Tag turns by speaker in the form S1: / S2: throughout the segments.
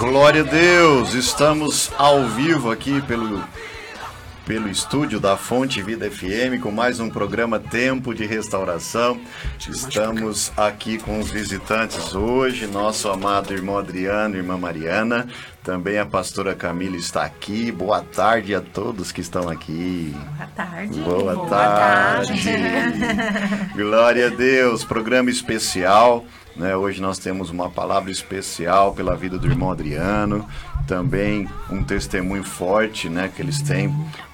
S1: Glória a Deus! Estamos ao vivo aqui pelo, pelo estúdio da Fonte Vida FM com mais um programa Tempo de Restauração. Estamos aqui com os visitantes hoje, nosso amado irmão Adriano, irmã Mariana, também a pastora Camila está aqui. Boa tarde a todos que estão aqui.
S2: Boa tarde.
S1: Boa, Boa tarde. tarde. Glória a Deus, programa especial. Né? Hoje nós temos uma palavra especial pela vida do irmão Adriano, também um testemunho forte né, que eles têm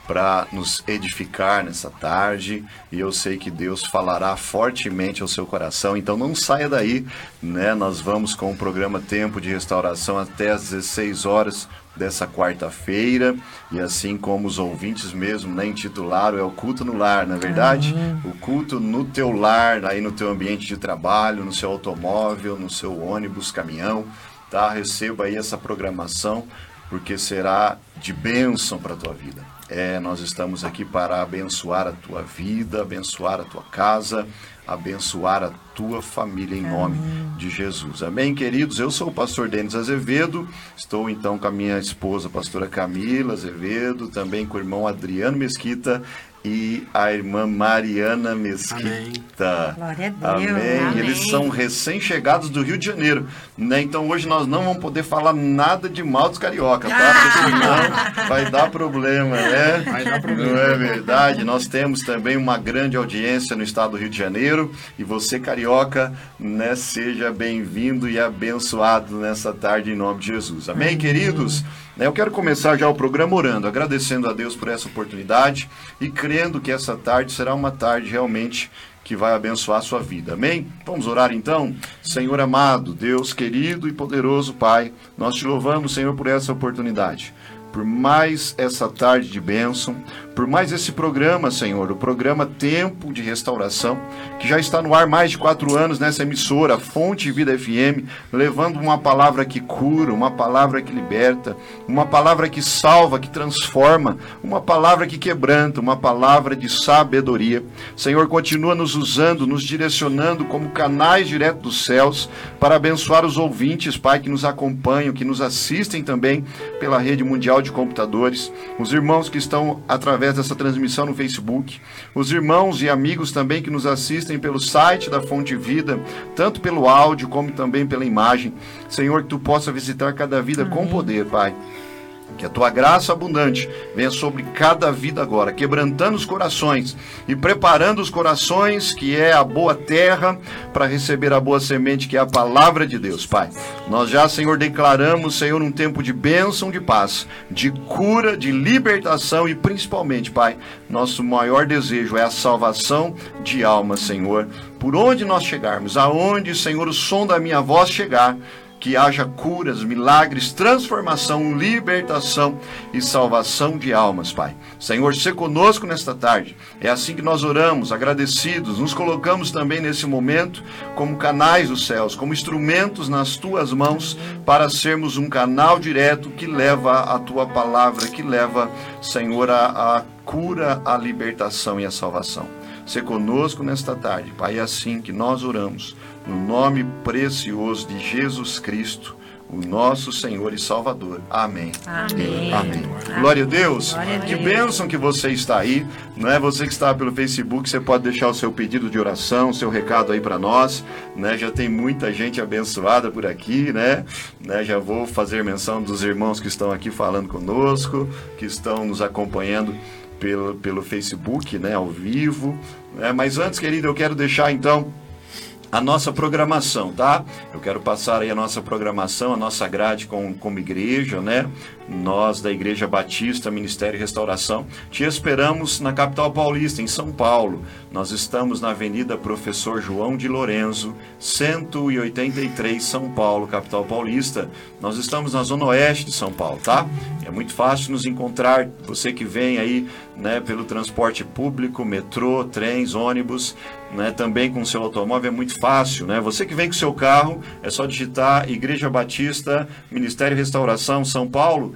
S1: para nos edificar nessa tarde e eu sei que Deus falará fortemente ao seu coração. Então não saia daí, né? Nós vamos com o programa Tempo de Restauração até às 16 horas dessa quarta-feira e assim como os ouvintes mesmo né, intitularam é o culto no lar, na é verdade, uhum. o culto no teu lar, aí no teu ambiente de trabalho, no seu automóvel, no seu ônibus, caminhão, tá? Receba aí essa programação porque será de bênção para a tua vida. É, nós estamos aqui para abençoar a tua vida, abençoar a tua casa, abençoar a tua família em nome de Jesus. Amém, queridos? Eu sou o pastor Denis Azevedo, estou então com a minha esposa, a pastora Camila Azevedo, também com o irmão Adriano Mesquita e a irmã Mariana Mesquita.
S2: Amém. Glória a Deus.
S1: Amém. Amém. Eles são recém-chegados do Rio de Janeiro. Né? Então hoje nós não vamos poder falar nada de mal dos carioca, tá? Porque senão vai dar problema, né? Vai dar problema. Não é verdade? Nós temos também uma grande audiência no estado do Rio de Janeiro. E você, carioca, né, seja bem-vindo e abençoado nessa tarde em nome de Jesus. Amém, Amém. queridos? Né, eu quero começar já o programa orando, agradecendo a Deus por essa oportunidade e crendo que essa tarde será uma tarde realmente que vai abençoar a sua vida. Amém? Vamos orar então? Senhor amado, Deus querido e poderoso Pai, nós te louvamos, Senhor, por essa oportunidade por mais essa tarde de bênção, por mais esse programa, Senhor, o programa Tempo de Restauração, que já está no ar mais de quatro anos nessa emissora, Fonte Vida FM, levando uma palavra que cura, uma palavra que liberta, uma palavra que salva, que transforma, uma palavra que quebranta, uma palavra de sabedoria. Senhor, continua nos usando, nos direcionando como canais direto dos céus para abençoar os ouvintes, Pai, que nos acompanham, que nos assistem também pela rede mundial de computadores, os irmãos que estão através dessa transmissão no Facebook, os irmãos e amigos também que nos assistem pelo site da Fonte Vida, tanto pelo áudio como também pela imagem. Senhor, que tu possa visitar cada vida Amém. com poder, Pai. Que a tua graça abundante venha sobre cada vida agora, quebrantando os corações e preparando os corações, que é a boa terra, para receber a boa semente, que é a palavra de Deus, Pai. Nós já, Senhor, declaramos, Senhor, um tempo de bênção, de paz, de cura, de libertação e principalmente, Pai, nosso maior desejo é a salvação de almas, Senhor. Por onde nós chegarmos, aonde, Senhor, o som da minha voz chegar, que haja curas, milagres, transformação, libertação e salvação de almas, Pai. Senhor, se conosco nesta tarde. É assim que nós oramos, agradecidos, nos colocamos também nesse momento como canais dos céus, como instrumentos nas tuas mãos para sermos um canal direto que leva a tua palavra, que leva, Senhor, a, a cura, a libertação e a salvação. Se conosco nesta tarde, Pai, é assim que nós oramos no nome precioso de Jesus Cristo, o nosso Senhor e Salvador. Amém.
S2: Amém.
S1: Amém. Glória a Deus. Glória a Deus. Que bênção que você está aí. Não é você que está pelo Facebook, você pode deixar o seu pedido de oração, seu recado aí para nós, né? Já tem muita gente abençoada por aqui, né? né? Já vou fazer menção dos irmãos que estão aqui falando conosco, que estão nos acompanhando pelo, pelo Facebook, né, ao vivo. Né? Mas antes, querido, eu quero deixar então a nossa programação, tá? Eu quero passar aí a nossa programação, a nossa grade com, como igreja, né? Nós da Igreja Batista Ministério e Restauração te esperamos na capital paulista, em São Paulo. Nós estamos na Avenida Professor João de Lorenzo, 183, São Paulo, capital paulista. Nós estamos na zona oeste de São Paulo, tá? É muito fácil nos encontrar. Você que vem aí, né, pelo transporte público, metrô, trens, ônibus, né, também com seu automóvel é muito fácil, né? Você que vem com seu carro, é só digitar Igreja Batista Ministério e Restauração São Paulo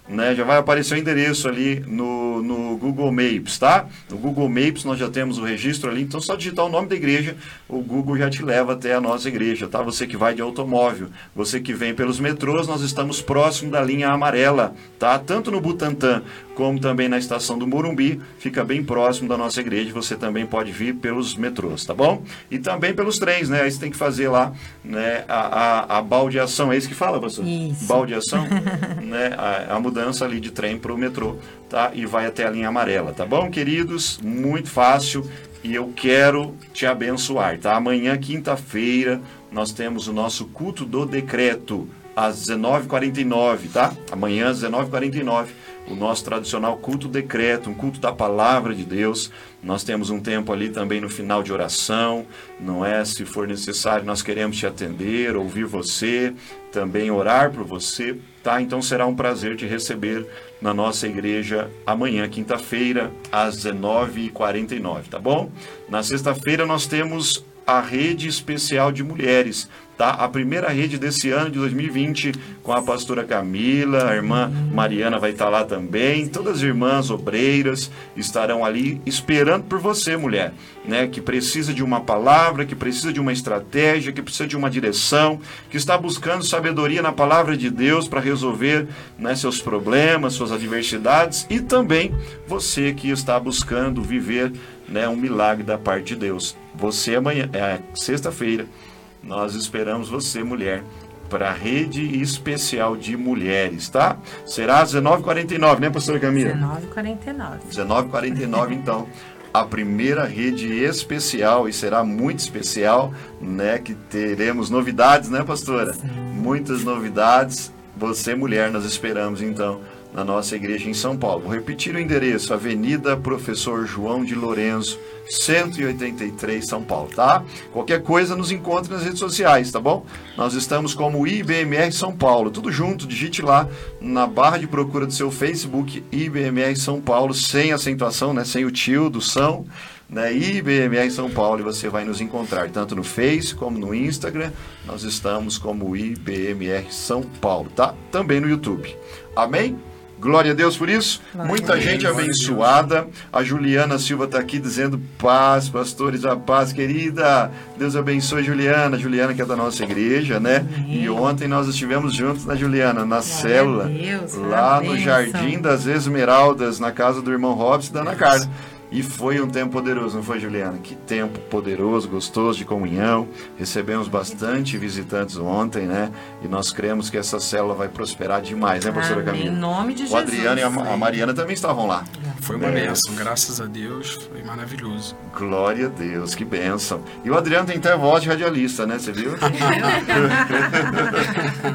S1: né? Já vai aparecer o endereço ali no, no Google Maps, tá? No Google Maps nós já temos o registro ali, então só digitar o nome da igreja, o Google já te leva até a nossa igreja, tá? Você que vai de automóvel, você que vem pelos metrôs, nós estamos próximo da linha amarela, tá? Tanto no Butantã como também na estação do Morumbi, fica bem próximo da nossa igreja, você também pode vir pelos metrôs, tá bom? E também pelos trens, né? Aí você tem que fazer lá né, a, a, a baldeação, é isso que fala, pastor?
S2: Isso.
S1: Baldeação, né? A, a mudança ali de trem para o metrô, tá? E vai até a linha amarela, tá bom, queridos? Muito fácil e eu quero te abençoar, tá? Amanhã, quinta-feira, nós temos o nosso culto do decreto às 19h49, tá? Amanhã às 19h49 o nosso tradicional culto decreto, um culto da palavra de Deus. Nós temos um tempo ali também no final de oração, não é? Se for necessário, nós queremos te atender, ouvir você, também orar por você, tá? Então será um prazer te receber na nossa igreja amanhã, quinta-feira, às 19h49, tá bom? Na sexta-feira nós temos a rede especial de mulheres, tá? A primeira rede desse ano de 2020 com a pastora Camila, a irmã Mariana vai estar lá também, todas as irmãs obreiras estarão ali esperando por você, mulher, né? Que precisa de uma palavra, que precisa de uma estratégia, que precisa de uma direção, que está buscando sabedoria na palavra de Deus para resolver né, seus problemas, suas adversidades e também você que está buscando viver né, um milagre da parte de Deus. Você amanhã, é sexta-feira, nós esperamos você, mulher, para a rede especial de mulheres, tá? Será às 19h49, né, pastora Camila?
S2: 19h49.
S1: 19h49, então. A primeira rede especial, e será muito especial, né? Que teremos novidades, né, pastora?
S2: Sim.
S1: Muitas novidades. Você, mulher, nós esperamos, então, na nossa igreja em São Paulo. Vou repetir o endereço: Avenida Professor João de Lourenço, 183, São Paulo, tá? Qualquer coisa nos encontre nas redes sociais, tá bom? Nós estamos como IBMR São Paulo, tudo junto, digite lá na barra de procura do seu Facebook IBMR São Paulo, sem acentuação, né? Sem o tio do São. Né, IBMR São Paulo e você vai nos encontrar tanto no Face como no Instagram. Nós estamos como IBMR São Paulo, tá? Também no YouTube. Amém? Glória a Deus por isso.
S2: Glória
S1: Muita
S2: Deus.
S1: gente abençoada. A Juliana Silva está aqui dizendo paz, pastores, a paz, querida. Deus abençoe Juliana. Juliana que é da nossa igreja, né?
S2: Amém.
S1: E ontem nós estivemos juntos na Juliana, na
S2: a
S1: célula,
S2: Deus,
S1: lá no. Jardim das Esmeraldas, na casa do irmão Robson e da Ana Carla. E foi um tempo poderoso, não foi, Juliana? Que tempo poderoso, gostoso de comunhão. Recebemos bastante visitantes ontem, né? E nós cremos que essa célula vai prosperar demais, né,
S2: Amém.
S1: Camila?
S2: Em nome de
S1: O
S2: Jesus.
S1: Adriano e a, a Mariana também estavam lá.
S3: Foi uma
S1: É.
S3: benção, graças a Deus, foi maravilhoso.
S1: Glória a Deus, que bênção. E o Adriano tem até voz de radialista, né? Você viu?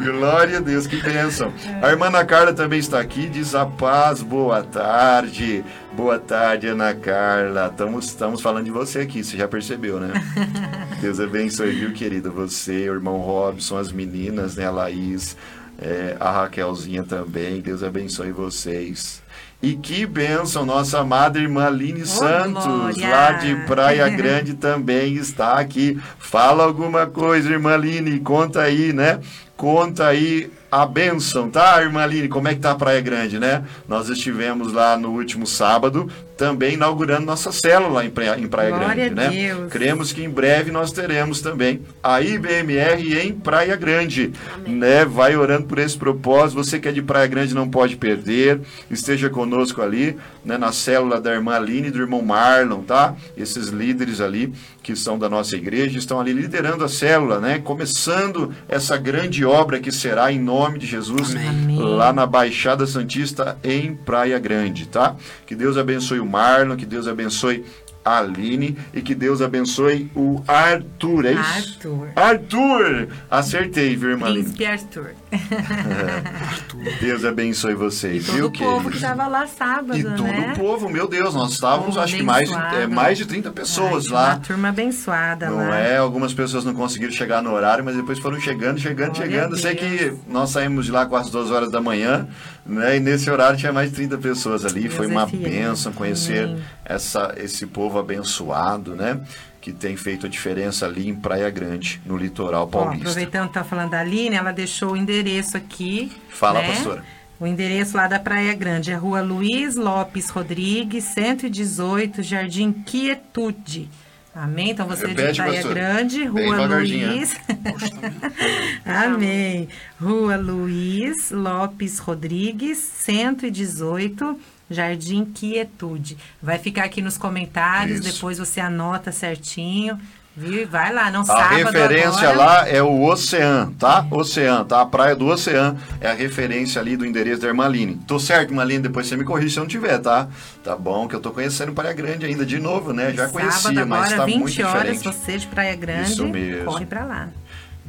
S1: Glória a Deus, que bênção. A irmã Ana Carla também está aqui, diz a paz, boa tarde. Boa tarde, Ana Carla. Estamos, estamos falando de você aqui, você já percebeu, né? Deus abençoe, viu, querida? Você, o irmão Robson, as meninas, né? A Laís, é, a Raquelzinha também. Deus abençoe vocês. E que bênção, nossa amada irmã Aline Santos,
S2: glória!
S1: lá de Praia Grande também está aqui. Fala alguma coisa, irmã Aline, conta aí, né? Conta aí a bênção, tá, irmã Aline? Como é que tá a Praia Grande, né? Nós estivemos lá no último sábado, também inaugurando nossa célula em Praia, em Praia
S2: Glória
S1: Grande,
S2: a
S1: né?
S2: Deus.
S1: Cremos que em breve nós teremos também a IBMR em Praia Grande, né? Vai orando por esse propósito. Você que é de Praia Grande não pode perder. Esteja conosco ali, né? Na célula da irmã Aline e do irmão Marlon, tá? Esses líderes ali que são da nossa igreja estão ali liderando a célula, né? Começando essa grande obra que será em nome de Jesus
S2: Amém.
S1: lá na Baixada Santista em Praia Grande, tá? Que Deus abençoe o Marlon, que Deus abençoe Aline e que Deus abençoe o Arthur, é isso?
S2: Arthur.
S1: Arthur! Acertei, viu, irmã Aline?
S2: Príncipe Arthur.
S1: Deus abençoe vocês,
S2: Todo
S1: viu,
S2: o povo que estava lá sábado,
S1: E todo
S2: né?
S1: o povo, meu Deus, nós estávamos, acho que mais, de- é, mais de 30 pessoas
S2: Ai,
S1: lá.
S2: Uma turma abençoada
S1: Não
S2: lá.
S1: é? Algumas pessoas não conseguiram chegar no horário, mas depois foram chegando, chegando,
S2: Glória
S1: chegando. Sei que nós saímos de lá quase duas horas da manhã, né? E nesse horário tinha mais de 30 pessoas ali.
S2: Deus
S1: Foi
S2: é
S1: uma
S2: fiel.
S1: bênção conhecer
S2: Amém.
S1: Essa, esse povo abençoado, né? Que tem feito a diferença ali em Praia Grande, no litoral
S2: Ó,
S1: paulista.
S2: aproveitando que tá falando da Aline, ela deixou o endereço aqui.
S1: Fala,
S2: né?
S1: pastora.
S2: O endereço lá da Praia Grande é Rua Luiz Lopes Rodrigues, 118, Jardim Quietude. Amém? Então você
S1: Repete,
S2: de Praia
S1: pastor.
S2: Grande, Rua
S1: devagarzinho,
S2: Luiz. Amém. Rua Luiz Lopes Rodrigues, 118, Jardim Quietude. Vai ficar aqui nos comentários,
S1: Isso.
S2: depois você anota certinho, viu? E vai lá, não
S1: A
S2: sábado
S1: referência
S2: agora.
S1: lá é o Ocean, tá? Ocean, tá? A praia do Ocean é a referência ali do endereço da Irmaline. Tô certo, Irmaline? Depois você me corrige se eu não tiver, tá? Tá bom, que eu tô conhecendo Praia Grande ainda de novo, né? Já conhecia,
S2: Sábado
S1: mas
S2: agora,
S1: tá
S2: 20
S1: muito
S2: horas,
S1: diferente.
S2: você de Praia Grande,
S1: Isso mesmo.
S2: corre pra lá.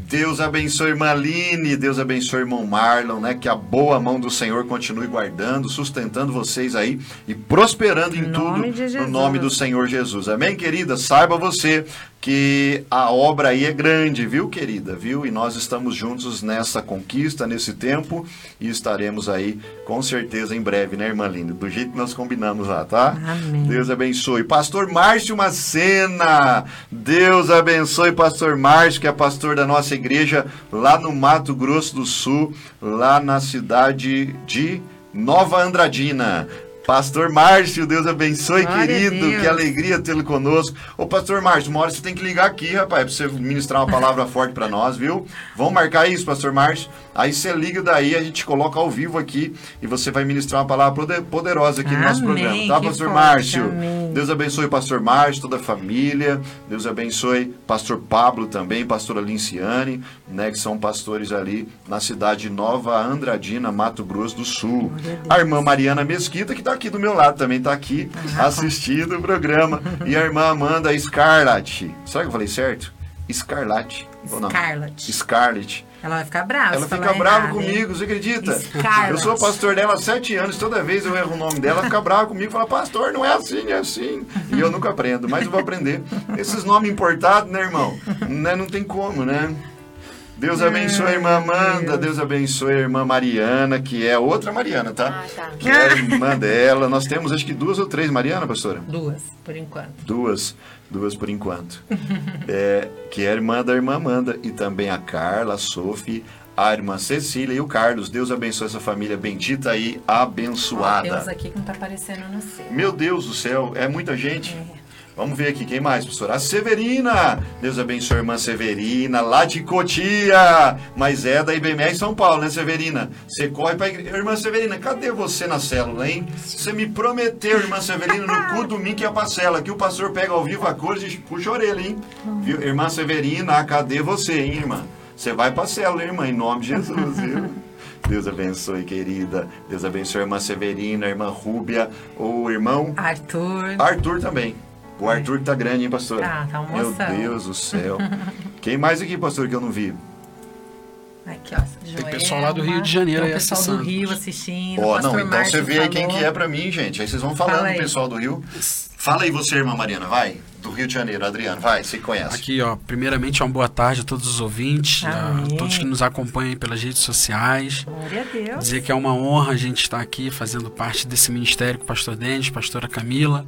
S1: Deus abençoe Irmaline, Deus abençoe irmão Marlon, né? Que a boa mão do Senhor continue guardando, sustentando vocês aí e prosperando em
S2: Em
S1: tudo no nome do Senhor Jesus. Amém, querida? Saiba você que a obra aí é grande, viu, querida? Viu? E nós estamos juntos nessa conquista, nesse tempo e estaremos aí com certeza em breve, né, irmã Linda? Do jeito que nós combinamos lá, tá?
S2: Amém.
S1: Deus abençoe. Pastor Márcio Macena. Deus abençoe Pastor Márcio, que é pastor da nossa igreja lá no Mato Grosso do Sul, lá na cidade de Nova Andradina. Pastor Márcio, Deus abençoe,
S2: Glória
S1: querido. Que alegria tê-lo conosco. Ô, Pastor Márcio, uma hora você tem que ligar aqui, rapaz, pra você ministrar uma palavra forte pra nós, viu? Vamos marcar isso, Pastor Márcio? Aí você liga daí, a gente coloca ao vivo aqui e você vai ministrar uma palavra poder- poderosa aqui no nosso
S2: Amém,
S1: programa, tá, Pastor
S2: forte,
S1: Márcio?
S2: amém.
S1: Deus abençoe o pastor Márcio, toda a família. Deus abençoe pastor Pablo também, pastora Linciane, né, que são pastores ali na cidade de Nova Andradina, Mato Grosso do Sul.
S2: A
S1: irmã Mariana Mesquita, que está aqui do meu lado, também está aqui assistindo o programa. E a irmã Amanda Scarlett. Será que eu falei certo? Scarlett.
S2: Scarlett.
S1: Scarlett.
S2: Ela vai ficar brava.
S1: Ela fica brava comigo, você acredita?
S2: Scarlett.
S1: Eu sou pastor dela há sete anos, toda vez eu erro o nome dela, ela fica brava comigo fala, pastor, não é assim, é assim. E eu nunca aprendo, mas eu vou aprender. Esses nomes importados, né, irmão? Né, não tem como, né? Deus abençoe a irmã Amanda, Deus abençoe a irmã Mariana, que é outra Mariana, tá?
S4: Ah, tá.
S1: Que é a irmã dela. Nós temos acho que duas ou três Mariana, pastora?
S2: Duas, por enquanto.
S1: Duas, duas por enquanto. É, que é a irmã da irmã Amanda. E também a Carla, a Sophie, a irmã Cecília e o Carlos. Deus abençoe essa família bendita e
S2: Ó,
S1: abençoada.
S2: Temos aqui que não tá aparecendo no seu.
S1: Meu Deus do céu, é muita gente.
S2: É.
S1: Vamos ver aqui, quem mais, pastor? A Severina! Deus abençoe a irmã Severina, lá de Cotia! Mas é da IBME em São Paulo, né, Severina? Você corre pra igreja. Irmã Severina, cadê você na célula, hein? Você me prometeu, irmã Severina, no culto domingo que ia pra célula, que o pastor pega ao vivo a cores e puxa a orelha, hein? Viu? Irmã Severina, cadê você, hein, irmã? Você vai pra célula, irmã, em nome de Jesus, viu? Deus abençoe, querida. Deus abençoe a irmã Severina, a irmã Rúbia, o irmão
S2: Arthur.
S1: Arthur também. O Arthur que tá grande, hein, pastor?
S2: Tá, tá um
S1: Meu. Deus do céu. Quem mais aqui, pastor, que eu não vi?
S2: Aqui, ó. Joelma.
S3: pessoal lá do Rio de Janeiro
S2: Tem o
S3: aí
S2: pessoal
S3: acessando.
S2: do Rio assistindo.
S1: Ó,
S2: o pastor
S1: não, então
S2: Márcio
S1: você vê aí quem que é pra mim, gente. Aí vocês vão falando,
S2: Fala aí.
S1: pessoal do Rio. Fala aí você, irmã Mariana, vai. Do Rio de Janeiro, Adriano, vai, você conhece.
S3: Aqui, ó, primeiramente uma boa tarde a todos os ouvintes, a todos que nos acompanham pelas redes sociais.
S2: Glória a Deus.
S3: Dizer que é uma honra a gente estar aqui fazendo parte desse ministério com o pastor Denis, pastora Camila.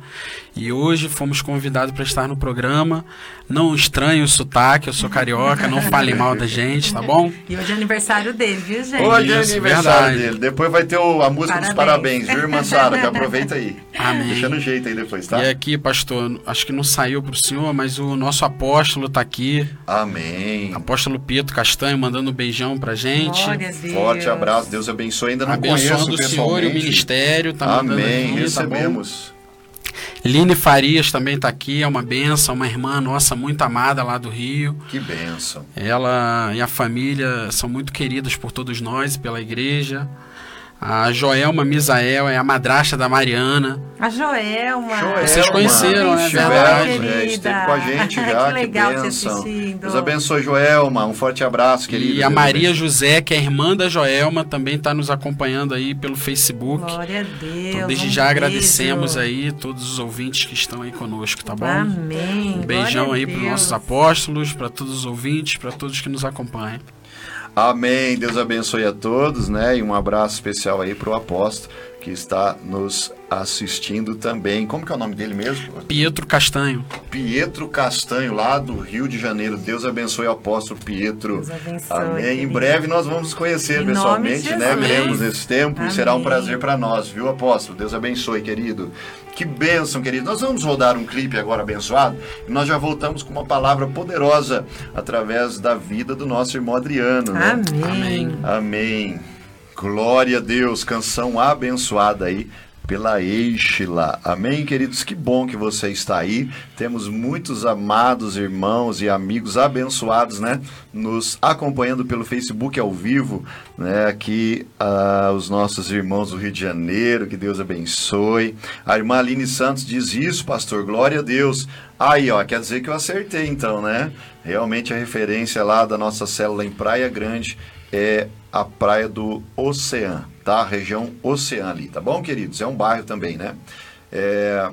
S3: E hoje fomos convidados para estar no programa. Não estranhe o sotaque, eu sou carioca, não falem mal da gente, tá bom?
S2: E hoje é aniversário dele, viu, gente?
S1: Hoje é
S3: Isso,
S1: aniversário
S3: verdade.
S1: dele. Depois vai ter o- a música dos
S2: Parabéns.
S1: parabéns, viu, irmã Sara? Que aproveita aí.
S3: Amém.
S1: Deixa no jeito aí depois, tá?
S3: E aqui, pastor, acho que não saiu para o senhor, mas o nosso apóstolo está aqui.
S1: Amém.
S3: Apóstolo Pietro Castanho mandando um beijão pra gente.
S2: Glória a Deus.
S1: Forte abraço, Deus abençoe. Ainda não
S3: Abençoando
S1: conheço
S3: o senhor e o ministério. Tá mandando
S1: Amém,
S3: aqui, tá bom?
S1: recebemos.
S3: Line Farias também está aqui, é uma benção, uma irmã nossa muito amada lá do Rio.
S1: Que benção.
S3: Ela e a família são muito queridas por todos nós e pela igreja. A Joelma Misael é a madrasta da Mariana.
S2: A Joelma.
S1: Joelma.
S3: Vocês conheceram, né?
S2: Benção,
S3: Verdade.
S1: É,
S2: querida.
S1: esteve com a gente já,
S2: que legal
S1: bênção.
S2: assistindo.
S1: Deus abençoe, Joelma. Um forte abraço, querido.
S3: e a Maria. José, que é irmã da Joelma, também está nos acompanhando aí pelo Facebook.
S2: Glória a Deus.
S3: Então, desde
S2: um
S3: já
S2: beijo.
S3: agradecemos aí todos os ouvintes que estão aí conosco, tá bom?
S2: Amém.
S3: Um beijão
S2: Glória
S3: aí para os nossos apóstolos, para todos os ouvintes, para todos que nos acompanham.
S1: Amém. Deus abençoe a todos, né? E um abraço especial aí para o apóstolo que está nos assistindo também. Como que é o nome dele mesmo?
S3: Pietro Castanho.
S1: Pietro Castanho, lá do Rio de Janeiro. Deus abençoe o apóstolo Pietro.
S2: Deus abençoe,
S1: Amém.
S2: querido.
S1: Em breve nós vamos conhecer
S2: Em
S1: pessoalmente, né? Veremos esse tempo e será um
S2: Amém.
S1: prazer para nós, viu, apóstolo? Deus abençoe, querido. Que bênção, querido. Nós vamos rodar um clipe agora abençoado e nós já voltamos com uma palavra poderosa através da vida do nosso irmão Adriano, né?
S2: Amém.
S3: Amém.
S1: Amém. Glória a Deus, canção abençoada aí pela Eixila. Amém, queridos? Que bom que você está aí. Temos muitos amados irmãos e amigos abençoados, né? Nos acompanhando pelo Facebook ao vivo, né? Aqui, ah, os nossos irmãos do Rio de Janeiro, que Deus abençoe. A irmã Aline Santos diz isso, pastor, glória a Deus. Aí, ó, quer dizer que eu acertei então, né? Realmente a referência lá da nossa célula em Praia Grande é a praia do Oceano, tá? Região Oceano ali, tá bom, queridos? É um bairro também, né? É,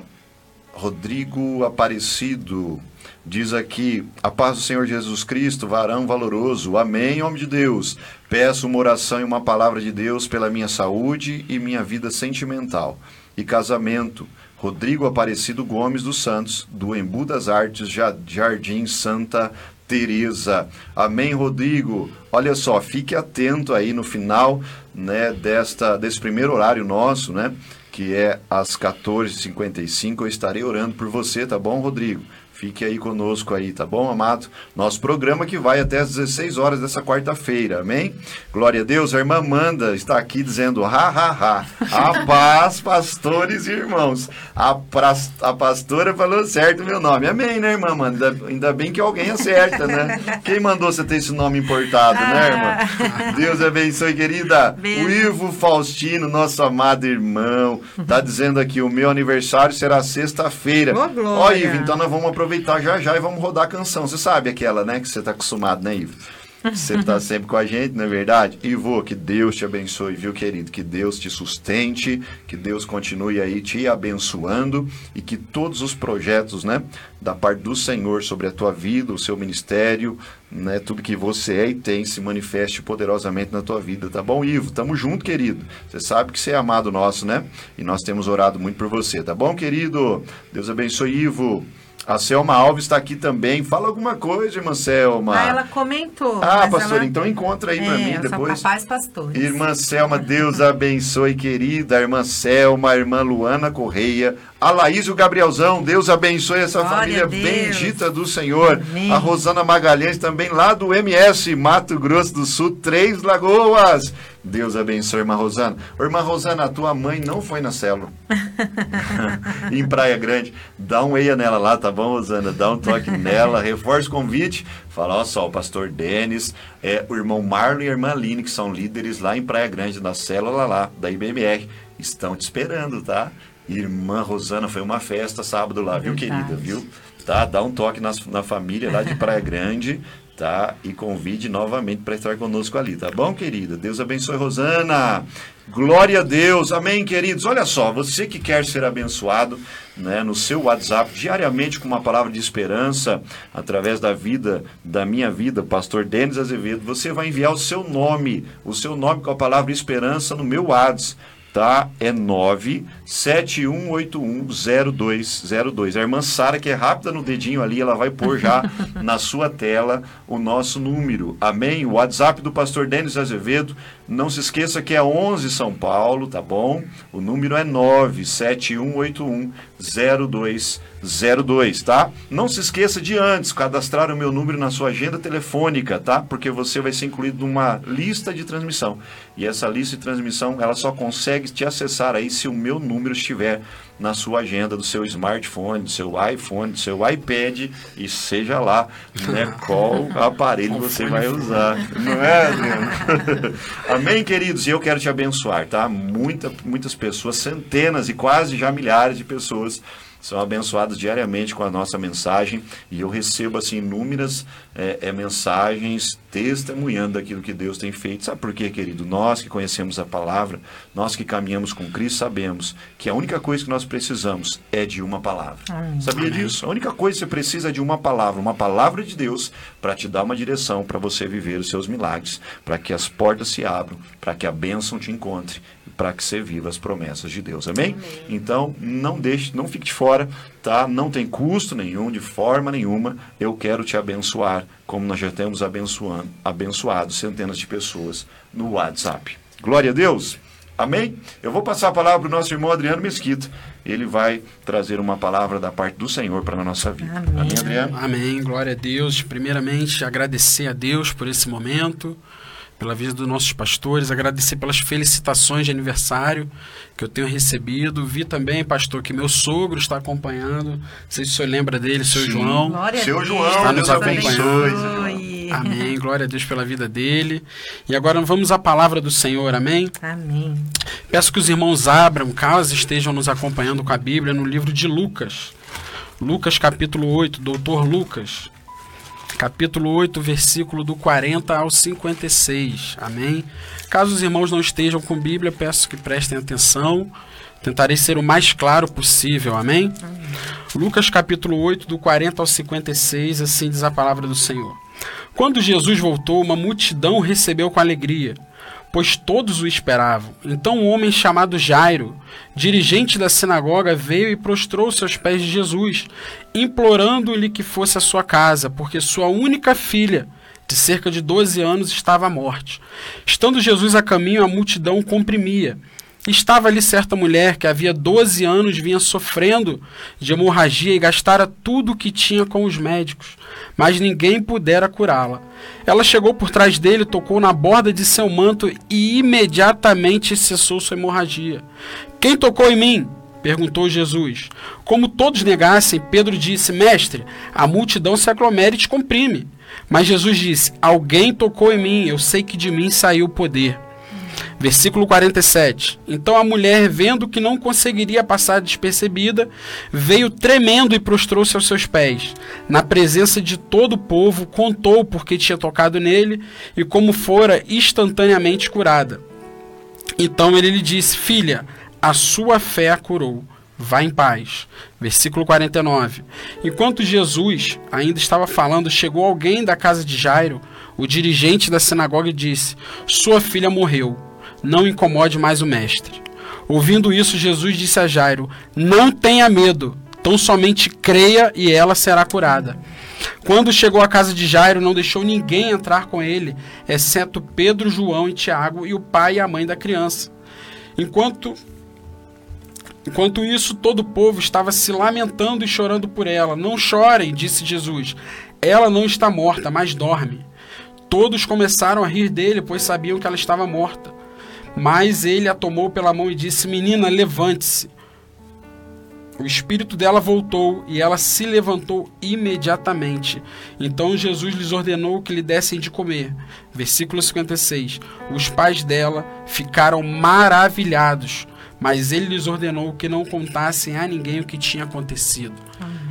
S1: Rodrigo Aparecido diz aqui: A paz do Senhor Jesus Cristo, varão valoroso. Amém, homem de Deus. Peço uma oração e uma palavra de Deus pela minha saúde e minha vida sentimental e casamento. Rodrigo Aparecido Gomes dos Santos, do Embu das Artes, Ja- Jardim Santa Teresa. Amém, Rodrigo. Olha só, fique atento aí no final, né, desta desse primeiro horário nosso, né, que é às 14h55. Eu estarei orando por você, tá bom, Rodrigo? Fique aí conosco aí, tá bom, amado? Nosso programa que vai até às 16 horas dessa quarta-feira, amém? Glória a Deus. A irmã Amanda está aqui dizendo, ha, ha, ha. A paz, pastores e irmãos. A, pras- a pastora falou certo o meu nome. Amém, né, irmã Amanda? Ainda, ainda bem que alguém acerta, né? Quem mandou você ter esse nome importado, né, irmã? Deus abençoe, querida. O Ivo Faustino, nosso amado irmão, tá dizendo aqui, o meu aniversário será sexta-feira. Ó, Ivo, então nós vamos aproveitar já já e vamos rodar a canção. Você sabe aquela, né, que você tá acostumado, né, Ivo? Você tá sempre com a gente, não é verdade? Ivo, que Deus te abençoe, viu, querido? Que Deus te sustente, que Deus continue aí te abençoando e que todos os projetos, né, da parte do Senhor sobre a tua vida, o seu ministério, né, tudo que você é e tem se manifeste poderosamente na tua vida, tá bom, Ivo? Tamo junto, querido. Você sabe que você é amado nosso, né? E nós temos orado muito por você, tá bom, querido? Deus abençoe, Ivo. A Selma Alves está aqui também. Fala alguma coisa, irmã Selma.
S2: Ah, ela comentou.
S1: Ah, pastor,
S2: ela-
S1: então encontra aí
S2: É,
S1: mim
S2: só
S1: depois.
S2: Papais pastores.
S1: Irmã Selma, Deus abençoe, querida. Irmã Selma, irmã Luana Correia. A Laís e o Gabrielzão, Deus abençoe essa
S2: Glória
S1: família bendita do Senhor.
S2: Amém.
S1: A Rosana Magalhães também lá do MS, Mato Grosso do Sul, Três Lagoas. Deus abençoe, irmã Rosana. Irmã Rosana, a tua mãe não foi na célula. em Praia Grande. Dá um eia nela lá, tá bom, Rosana? Dá um toque nela, reforça o convite. Fala, ó só, o pastor Denis, é, o irmão Marlon e a irmã Aline, que são líderes lá em Praia Grande, na célula lá, da IBMR. Estão te esperando, tá? Irmã Rosana, foi uma festa sábado lá, viu,
S2: Verdade.
S1: querida? Viu? Tá? Dá um toque nas- na família lá de Praia Grande, tá? E convide novamente para estar conosco ali, tá bom, querida? Deus abençoe, Rosana. Glória a Deus. Amém, queridos. Olha só, você que quer ser abençoado, né, no seu WhatsApp diariamente com uma palavra de esperança através da vida, da minha vida, pastor Denis Azevedo, você vai enviar o seu nome, o seu nome com a palavra esperança no meu WhatsApp tá? É 971810202. A irmã Sara, que é rápida no dedinho ali, ela vai pôr já na sua tela o nosso número. Amém? O WhatsApp do pastor Denis Azevedo. Não se esqueça que é 11 São Paulo, tá bom? O número é 971810202, tá? Não se esqueça de antes cadastrar o meu número na sua agenda telefônica, tá? Porque você vai ser incluído numa lista de transmissão. E essa lista de transmissão, ela só consegue te acessar aí se o meu número estiver na sua agenda do seu smartphone, do seu iPhone, do seu iPad e seja lá, né, qual aparelho você vai usar. Não é, Adriano? Amém, queridos? E eu quero te abençoar, tá? Muita, muitas pessoas, centenas e quase já milhares de pessoas são abençoadas diariamente com a nossa mensagem e eu recebo assim inúmeras é, é, mensagens testemunhando daquilo que Deus tem feito. Sabe por quê, querido? Nós que conhecemos a palavra, nós que caminhamos com Cristo, sabemos que a única coisa que nós precisamos é de uma palavra. Amém. Sabia disso? A única coisa que você precisa é de uma palavra, uma palavra de Deus para te dar uma direção para você viver os seus milagres, para que as portas se abram, para que a bênção te encontre para que você viva as promessas de Deus. Amém? Amém? Então, não deixe, não fique de fora, tá? Não tem custo nenhum, de forma nenhuma. Eu quero te abençoar, como nós já temos abençoando, abençoado centenas de pessoas no WhatsApp. Glória a Deus. Amém? Eu vou passar a palavra para o nosso irmão Adriano Mesquita. Ele vai trazer uma palavra da parte do Senhor para a nossa vida.
S3: Amém. Amém, Adriano? Amém. Glória a Deus. Primeiramente, agradecer a Deus por esse momento pela vida dos nossos pastores, agradecer pelas felicitações de aniversário que eu tenho recebido. Vi também, pastor, que meu sogro está acompanhando. Não sei se o senhor lembra dele, seu Sim. João.
S1: Glória seu João
S3: está nos acompanhando. Amém. Glória a Deus pela vida dele. E agora vamos à palavra do Senhor. Amém.
S2: Amém.
S3: Peço que os irmãos abram, caso estejam nos acompanhando com a Bíblia, no livro de Lucas. Lucas capítulo 8, doutor Lucas capítulo 8, versículo do 40 ao 56. Amém? Caso os irmãos não estejam com Bíblia, peço que prestem atenção. Tentarei ser o mais claro possível. Amém? Amém? Lucas capítulo 8, do 40 ao 56, assim diz a palavra do Senhor. Quando Jesus voltou, uma multidão o recebeu com alegria pois todos o esperavam. Então um homem chamado Jairo, dirigente da sinagoga, veio e prostrou-se aos pés de Jesus, implorando-lhe que fosse à sua casa, porque sua única filha, de cerca de 12 anos, estava à morte. Estando Jesus a caminho, a multidão comprimia. Estava ali certa mulher que havia 12 anos vinha sofrendo de hemorragia e gastara tudo o que tinha com os médicos, mas ninguém pudera curá-la. Ela chegou por trás dele, tocou na borda de seu manto e imediatamente cessou sua hemorragia. Quem tocou em mim? perguntou Jesus. Como todos negassem, Pedro disse: Mestre, a multidão se aglomera e te comprime. Mas Jesus disse: Alguém tocou em mim, eu sei que de mim saiu o poder. Versículo 47. Então a mulher, vendo que não conseguiria passar despercebida, veio tremendo e prostrou-se aos seus pés. Na presença de todo o povo, contou porque tinha tocado nele e como fora instantaneamente curada. Então ele lhe disse: Filha, a sua fé a curou. Vá em paz. Versículo 49. Enquanto Jesus ainda estava falando, chegou alguém da casa de Jairo, o dirigente da sinagoga, e disse: Sua filha morreu não incomode mais o mestre. Ouvindo isso, Jesus disse a Jairo: Não tenha medo, tão somente creia e ela será curada. Quando chegou à casa de Jairo, não deixou ninguém entrar com ele, exceto Pedro, João e Tiago e o pai e a mãe da criança. Enquanto Enquanto isso, todo o povo estava se lamentando e chorando por ela. Não chorem, disse Jesus. Ela não está morta, mas dorme. Todos começaram a rir dele, pois sabiam que ela estava morta. Mas ele a tomou pela mão e disse: Menina, levante-se. O espírito dela voltou e ela se levantou imediatamente. Então Jesus lhes ordenou que lhe dessem de comer. Versículo 56. Os pais dela ficaram maravilhados, mas ele lhes ordenou que não contassem a ninguém o que tinha acontecido.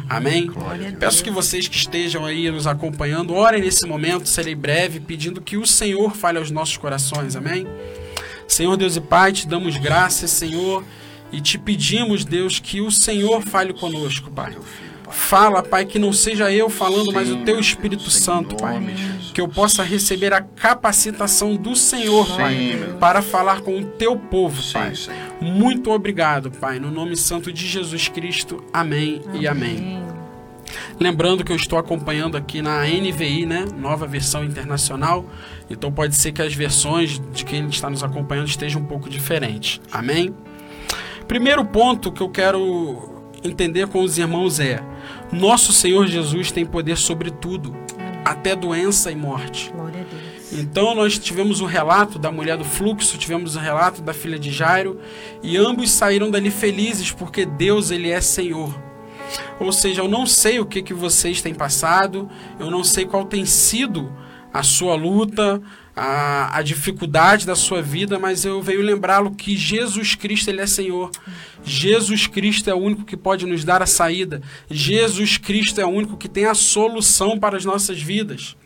S3: Amém? Peço que vocês que estejam aí nos acompanhando, orem nesse momento, serei breve, pedindo que o Senhor fale aos nossos corações. Amém? Senhor Deus e Pai, te damos graças, Senhor, e te pedimos, Deus, que o Senhor fale conosco, Pai. Fala, Pai, que não seja eu falando, mas o Teu Espírito Santo, Pai. Que eu possa receber a capacitação do Senhor, Pai, para falar com o Teu povo, Pai. Muito obrigado, Pai. No nome santo de Jesus Cristo. Amém, e amém. Lembrando que eu estou acompanhando aqui na NVI, né? Nova versão internacional. Então pode ser que as versões de quem está nos acompanhando estejam um pouco diferentes. Amém? Primeiro ponto que eu quero entender com os irmãos é: nosso Senhor Jesus tem poder sobre tudo, até doença e morte. Então nós tivemos o relato da mulher do fluxo, tivemos o relato da filha de Jairo, e ambos saíram dali felizes porque Deus ele é Senhor. Ou seja, eu não sei o que, que vocês têm passado, eu não sei qual tem sido a sua luta, a, a dificuldade da sua vida, mas eu venho lembrá-lo que Jesus Cristo ele é Senhor. Jesus Cristo é o único que pode nos dar a saída. Jesus Cristo é o único que tem a solução para as nossas vidas.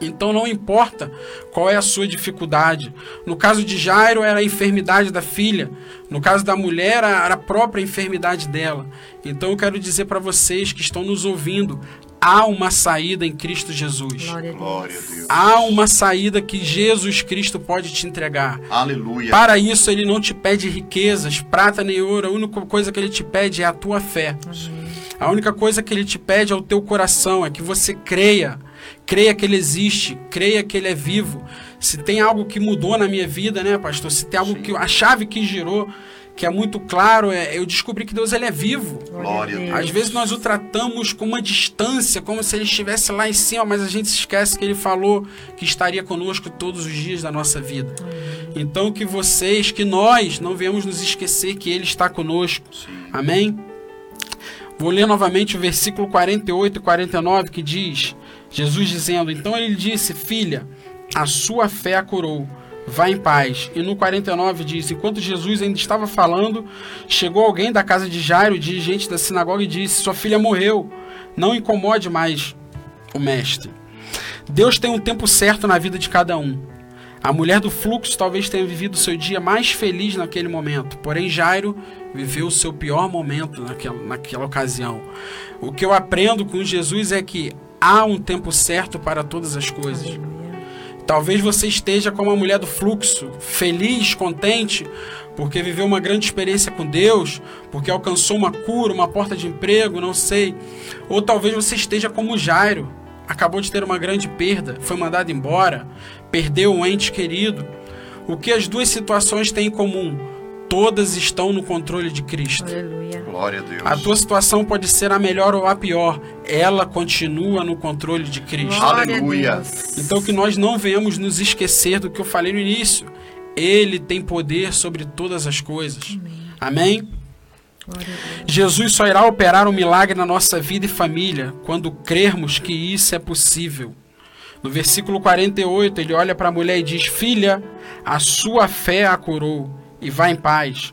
S3: Então não importa qual é a sua dificuldade. No caso de Jairo era a enfermidade da filha, no caso da mulher era a própria enfermidade dela. Então eu quero dizer para vocês que estão nos ouvindo, há uma saída em Cristo Jesus.
S1: Glória a Deus.
S3: Há uma saída que Jesus Cristo pode te entregar.
S1: Aleluia.
S3: Para isso ele não te pede riquezas, prata nem ouro, a única coisa que ele te pede é a tua fé. A única coisa que ele te pede é o teu coração, é que você creia creia que ele existe, creia que ele é vivo. Se tem algo que mudou na minha vida, né, pastor? Se tem algo Sim. que a chave que girou, que é muito claro, é eu descobri que Deus ele é vivo.
S1: Glória a Deus.
S3: Às vezes nós o tratamos com uma distância, como se ele estivesse lá em cima, mas a gente se esquece que ele falou que estaria conosco todos os dias da nossa vida. Então que vocês, que nós não venhamos nos esquecer que ele está conosco. Sim. Amém? Vou ler novamente o versículo 48 e 49 que diz: Jesus dizendo: Então ele disse, filha, a sua fé a curou. Vá em paz. E no 49 diz: Enquanto Jesus ainda estava falando, chegou alguém da casa de Jairo, dirigente da sinagoga, e disse: Sua filha morreu. Não incomode mais o mestre. Deus tem um tempo certo na vida de cada um. A mulher do fluxo talvez tenha vivido seu dia mais feliz naquele momento, porém Jairo viveu o seu pior momento naquela, naquela ocasião. O que eu aprendo com Jesus é que há um tempo certo para todas as coisas. Talvez você esteja como a mulher do fluxo, feliz, contente, porque viveu uma grande experiência com Deus, porque alcançou uma cura, uma porta de emprego, não sei. Ou talvez você esteja como Jairo, acabou de ter uma grande perda, foi mandado embora, perdeu um ente querido. O que as duas situações têm em comum? Todas estão no controle de Cristo.
S1: Aleluia. Glória a Deus.
S3: A tua situação pode ser a melhor ou a pior. Ela continua no controle de Cristo.
S1: Glória Aleluia.
S3: Então que nós não venhamos nos esquecer do que eu falei no início. Ele tem poder sobre todas as coisas. Amém? Amém? Jesus só irá operar um milagre na nossa vida e família quando crermos que isso é possível. No versículo 48, ele olha para a mulher e diz: Filha, a sua fé a curou e vá em paz.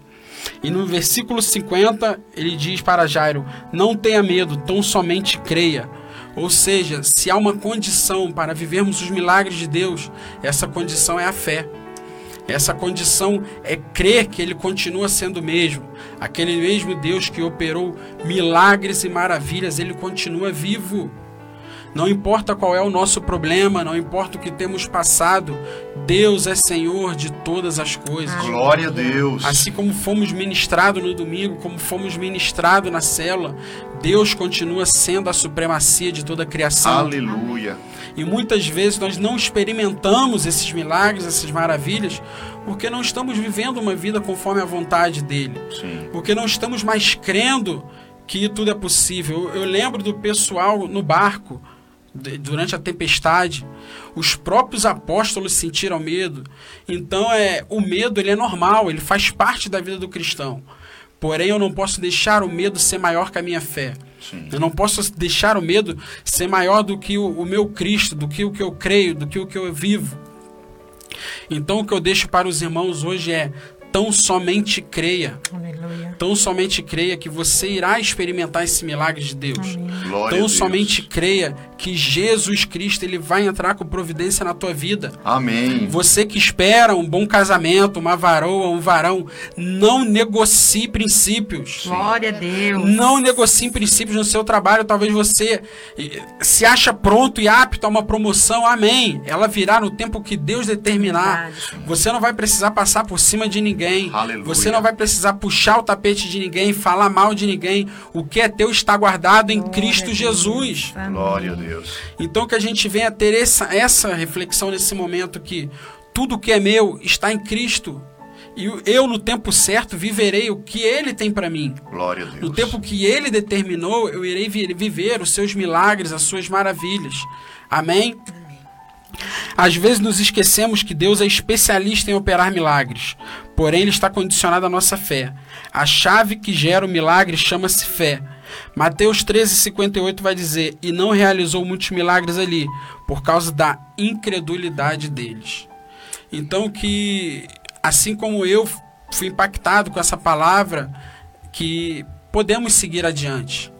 S3: E no versículo 50, ele diz para Jairo: Não tenha medo, tão somente creia. Ou seja, se há uma condição para vivermos os milagres de Deus, essa condição é a fé. Essa condição é crer que Ele continua sendo o mesmo. Aquele mesmo Deus que operou milagres e maravilhas, Ele continua vivo. Não importa qual é o nosso problema, não importa o que temos passado, Deus é Senhor de todas as coisas.
S1: Glória a Deus.
S3: Assim como fomos ministrados no domingo, como fomos ministrados na célula, Deus continua sendo a supremacia de toda a criação.
S1: Aleluia.
S3: E muitas vezes nós não experimentamos esses milagres, essas maravilhas, porque não estamos vivendo uma vida conforme a vontade dele.
S1: Sim.
S3: Porque não estamos mais crendo que tudo é possível. Eu, eu lembro do pessoal no barco durante a tempestade, os próprios apóstolos sentiram medo. Então é o medo ele é normal, ele faz parte da vida do cristão. Porém, eu não posso deixar o medo ser maior que a minha fé.
S1: Sim.
S3: Eu não posso deixar o medo ser maior do que o, o meu Cristo, do que o que eu creio, do que o que eu vivo. Então, o que eu deixo para os irmãos hoje é: tão somente creia.
S2: Aleluia.
S3: Tão somente creia que você irá experimentar esse milagre de Deus.
S1: Tão
S3: somente creia que Jesus Cristo ele vai entrar com providência na tua vida.
S1: Amém.
S3: Você que espera um bom casamento, uma varoa, um varão, não negocie princípios.
S2: Glória a Deus.
S3: Não negocie princípios no seu trabalho. Talvez você eh, se acha pronto e apto a uma promoção. Amém. Ela virá no tempo que Deus determinar. Você não vai precisar passar por cima de ninguém.
S1: Aleluia.
S3: Você não vai precisar puxar o tapete de ninguém, falar mal de ninguém. O que é teu está guardado em Glória Cristo Jesus.
S1: Glória a Deus.
S3: Deus. Então que a gente venha ter essa, essa reflexão nesse momento que tudo que é meu está em Cristo. E eu, no tempo certo, viverei o que Ele tem para mim.
S1: Glória a Deus.
S3: No tempo que Ele determinou, eu irei viver os seus milagres, as suas maravilhas. Amém? Às vezes nos esquecemos que Deus é especialista em operar milagres, porém Ele está condicionado à nossa fé. A chave que gera o milagre chama-se fé. Mateus 13, 58 vai dizer: E não realizou muitos milagres ali, por causa da incredulidade deles. Então, que assim como eu fui impactado com essa palavra, que podemos seguir adiante.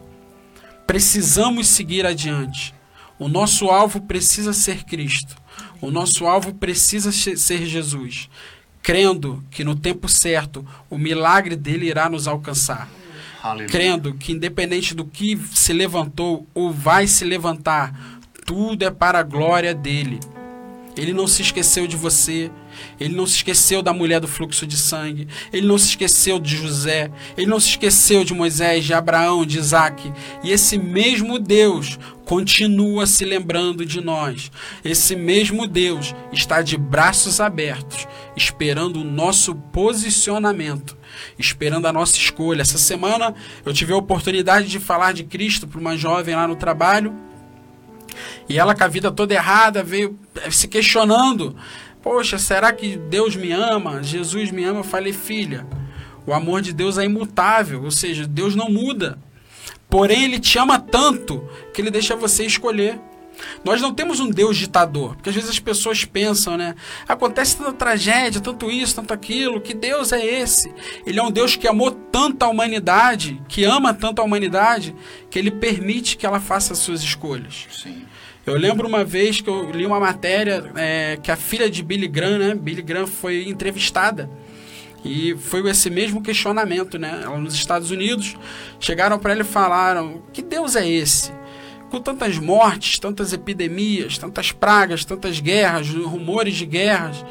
S3: Precisamos seguir adiante. O nosso alvo precisa ser Cristo. O nosso alvo precisa ser Jesus. Crendo que no tempo certo o milagre dele irá nos alcançar. Aleluia. Crendo que, independente do que se levantou ou vai se levantar, tudo é para a glória dele. Ele não se esqueceu de você. Ele não se esqueceu da mulher do fluxo de sangue. Ele não se esqueceu de José. Ele não se esqueceu de Moisés, de Abraão, de Isaac. E esse mesmo Deus continua se lembrando de nós. Esse mesmo Deus está de braços abertos, esperando o nosso posicionamento, esperando a nossa escolha. Essa semana eu tive a oportunidade de falar de Cristo para uma jovem lá no trabalho. E ela, com a vida toda errada, veio se questionando Poxa, será que Deus me ama? Jesus me ama? Eu falei, filha, o amor de Deus é imutável, ou seja, Deus não muda. Porém, Ele te ama tanto que Ele deixa você escolher. Nós não temos um Deus ditador, porque às vezes as pessoas pensam, né? Acontece tanta tragédia, tanto isso, tanto aquilo, que Deus é esse? Ele é um Deus que amou tanto a humanidade, que ama tanto a humanidade, que ele permite que ela faça as suas escolhas. Sim. Eu lembro uma vez que eu li uma matéria é, que a filha de Billy Graham, né? Billy Graham foi entrevistada. E foi esse mesmo questionamento, né? Ela nos Estados Unidos chegaram para ela e falaram: "Que Deus é esse? Com tantas mortes, tantas epidemias, tantas pragas, tantas guerras, rumores de guerras,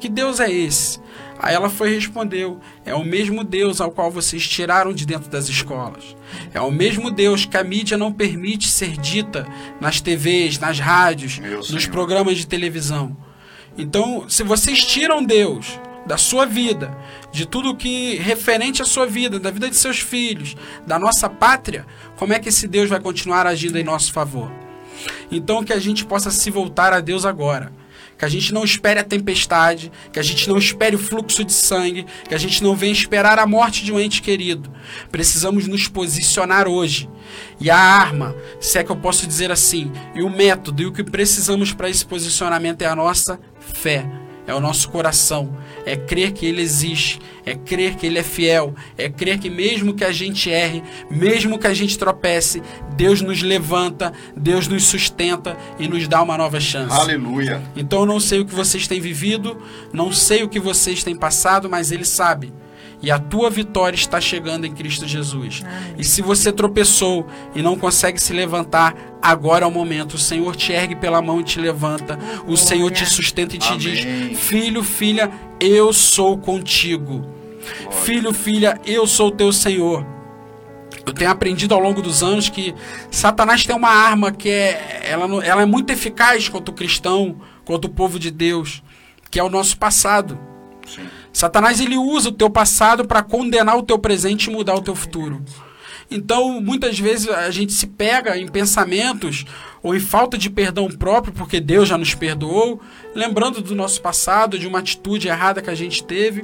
S3: que Deus é esse?" Aí ela foi e respondeu: É o mesmo Deus ao qual vocês tiraram de dentro das escolas. É o mesmo Deus que a mídia não permite ser dita nas TVs, nas rádios, nos programas de televisão. Então, se vocês tiram Deus da sua vida, de tudo que referente à sua vida, da vida de seus filhos, da nossa pátria, como é que esse Deus vai continuar agindo em nosso favor? Então, que a gente possa se voltar a Deus agora que a gente não espere a tempestade, que a gente não espere o fluxo de sangue, que a gente não venha esperar a morte de um ente querido. Precisamos nos posicionar hoje. E a arma, se é que eu posso dizer assim, e o método e o que precisamos para esse posicionamento é a nossa fé é o nosso coração, é crer que Ele existe, é crer que Ele é fiel, é crer que mesmo que a gente erre, mesmo que a gente tropece, Deus nos levanta, Deus nos sustenta e nos dá uma nova chance.
S1: Aleluia.
S3: Então eu não sei o que vocês têm vivido, não sei o que vocês têm passado, mas Ele sabe. E a tua vitória está chegando em Cristo Jesus. Amém. E se você tropeçou e não consegue se levantar, agora é o momento. O Senhor te ergue pela mão e te levanta. O Senhor te sustenta e te Amém. diz: Filho, filha, eu sou contigo. Filho, filha, eu sou teu Senhor. Eu tenho aprendido ao longo dos anos que Satanás tem uma arma que é, ela, ela é muito eficaz contra o cristão, contra o povo de Deus, que é o nosso passado. Sim. Satanás ele usa o teu passado para condenar o teu presente e mudar o teu futuro. Então, muitas vezes a gente se pega em pensamentos ou em falta de perdão próprio, porque Deus já nos perdoou, lembrando do nosso passado, de uma atitude errada que a gente teve.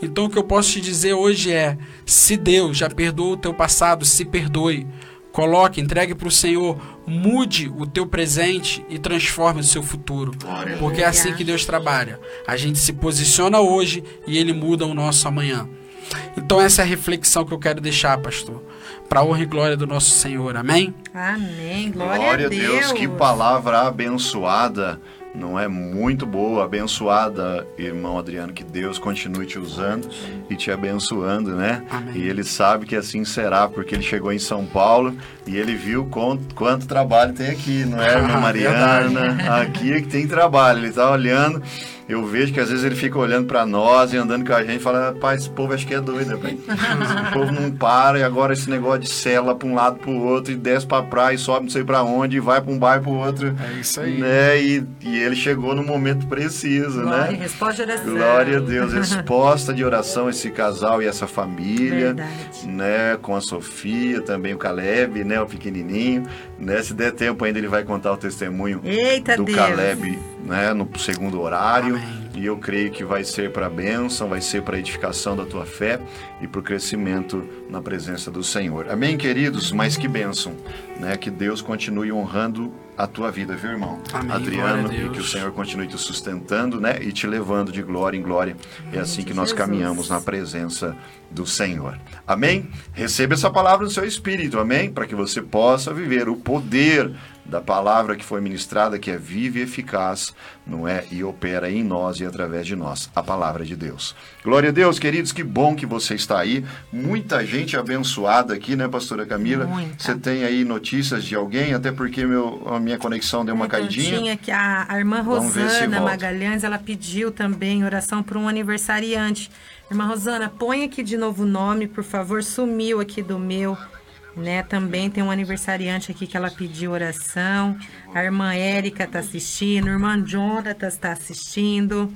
S3: Então, o que eu posso te dizer hoje é: se Deus já perdoou o teu passado, se perdoe. Coloque, entregue para o Senhor, mude o teu presente e transforme o seu futuro. Porque é assim que Deus trabalha. A gente se posiciona hoje e ele muda o nosso amanhã. Então essa é a reflexão que eu quero deixar, pastor. Para honra e glória do nosso Senhor. Amém?
S2: Amém. Glória, glória a Deus. Deus.
S1: Que palavra abençoada não é muito boa, abençoada, irmão Adriano, que Deus continue te usando e te abençoando, né? Amém. E ele sabe que assim será, porque ele chegou em São Paulo e ele viu quanto, quanto trabalho tem aqui, não é, irmã Mariana? aqui é que tem trabalho, ele está olhando eu vejo que às vezes ele fica olhando para nós e andando com a gente e fala, pai, esse povo acho que é doido, pai. esse povo não para e agora esse negócio de cela para um lado para o outro e desce para praia e sobe não sei para onde e vai para um bairro para o outro.
S3: É isso aí.
S1: Né? E, e ele chegou no momento preciso,
S2: Glória,
S1: né?
S2: Resposta de oração.
S1: Glória a Deus, resposta de oração esse casal e essa família,
S2: Verdade.
S1: né? Com a Sofia, também o Caleb, né? O pequenininho, né? Se der tempo ainda ele vai contar o testemunho
S2: Eita
S1: do
S2: Deus.
S1: Caleb, né? No segundo horário. E eu creio que vai ser para a bênção, vai ser para a edificação da tua fé e para o crescimento na presença do Senhor. Amém, queridos? Mas que bênção, né? Que Deus continue honrando a tua vida, viu, irmão?
S3: Amém.
S1: Adriano, e que o Senhor continue te sustentando, né? E te levando de glória em glória. É assim que nós caminhamos na presença do Senhor. Amém? Receba essa palavra no seu espírito, amém? Para que você possa viver o poder da palavra que foi ministrada, que é viva e eficaz, não é? E opera em nós e através de nós, a palavra de Deus. Glória a Deus, queridos, que bom que você está aí. Muita gente abençoada aqui, né, pastora Camila?
S2: Muita.
S1: Você tem aí notícias de alguém, até porque meu, a minha conexão deu uma
S2: Então,
S1: caidinha.
S2: Tinha que a, a irmã
S1: Vamos ver se
S2: Rosana
S1: volta.
S2: Magalhães, ela pediu também oração para um aniversariante. Irmã Rosana, põe aqui de novo o nome, por favor. Sumiu aqui do meu, né? Também tem um aniversariante aqui que ela pediu oração. A irmã Érica está assistindo, o irmão Jonatas está assistindo.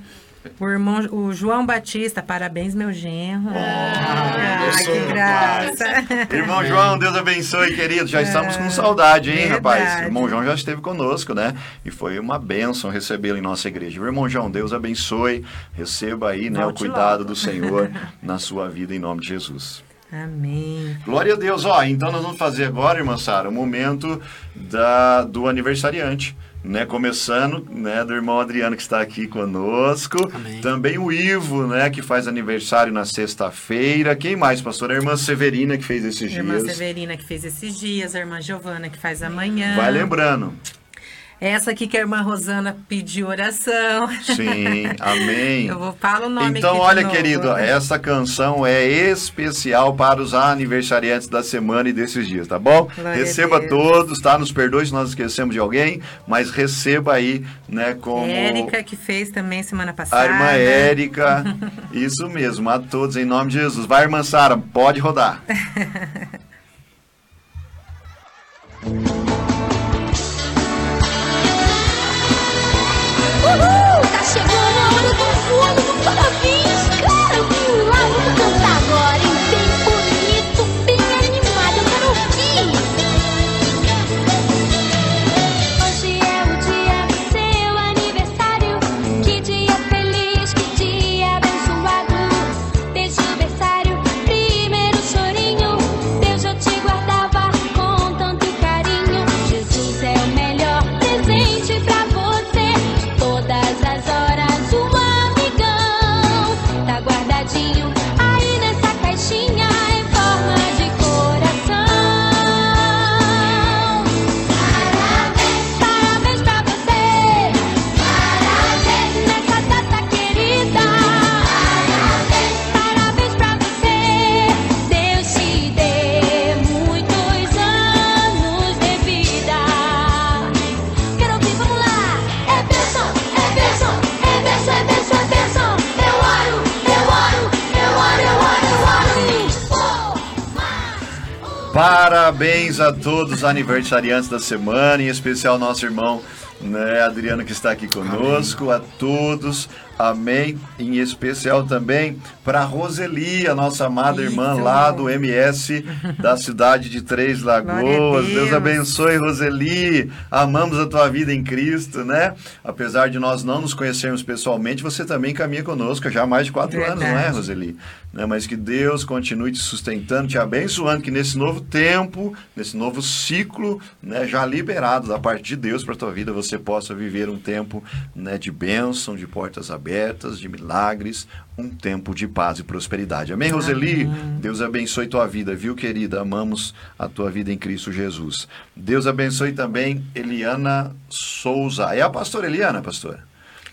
S2: O irmão, o João Batista, parabéns, meu genro. ah, que graça.
S1: Irmão João, Deus abençoe, querido. Já estamos com saudade, hein,
S2: verdade.
S1: rapaz? Irmão João já esteve conosco, né? E foi uma bênção recebê-lo em nossa igreja. Irmão João, Deus abençoe. Receba aí, né, o cuidado
S2: logo.
S1: do Senhor na sua vida, em nome de Jesus.
S2: Amém.
S1: Glória a Deus. Ó, então nós vamos fazer agora, irmã Sara, o momento da, do aniversariante. Né, começando, né, do irmão Adriano que está aqui conosco,
S3: Amém.
S1: também o Ivo, né, que faz aniversário na sexta-feira. Quem mais, pastor? A irmã Severina que fez esses
S2: A irmã
S1: dias.
S2: Severina que fez esses dias, a irmã Giovana que faz amanhã.
S1: Vai lembrando.
S2: Essa aqui que a irmã Rosana pediu oração.
S1: Sim, amém.
S2: Eu vou falar o nome
S1: Então, olha,
S2: novo.
S1: querido, essa canção é especial para os aniversariantes da semana e desses dias, tá bom?
S2: Glória
S1: receba todos, tá? Nos perdoe se nós esquecemos de alguém, mas receba aí, né, como
S2: Érica que fez também semana passada.
S1: a irmã Érica. Isso mesmo, a todos em nome de Jesus. Vai, irmã Sara, pode rodar.
S4: a
S1: todos os aniversariantes da semana, em especial nosso irmão né, Adriano que está aqui conosco, a todos, amém. Em especial também para Roseli, a nossa amada
S2: Isso.
S1: irmã lá do MS da cidade de Três Lagoas. Deus
S2: Deus.
S1: abençoe, Roseli. Amamos a tua vida em Cristo, né? Apesar de nós não nos conhecermos pessoalmente, você também caminha conosco já há mais de quatro anos, não é,
S2: Verdade.
S1: Roseli? Né? Mas que Deus continue te sustentando, te abençoando, que nesse novo tempo, nesse novo ciclo, né, já liberado da parte de Deus para a tua vida, você possa viver um tempo né, de bênção, de portas abertas, de milagres, um tempo de paz e prosperidade. Amém, Roseli? Deus abençoe tua vida, viu, querida? Amamos a tua vida em Cristo Jesus. Deus abençoe também Eliana Souza. É a pastora Eliana, pastora?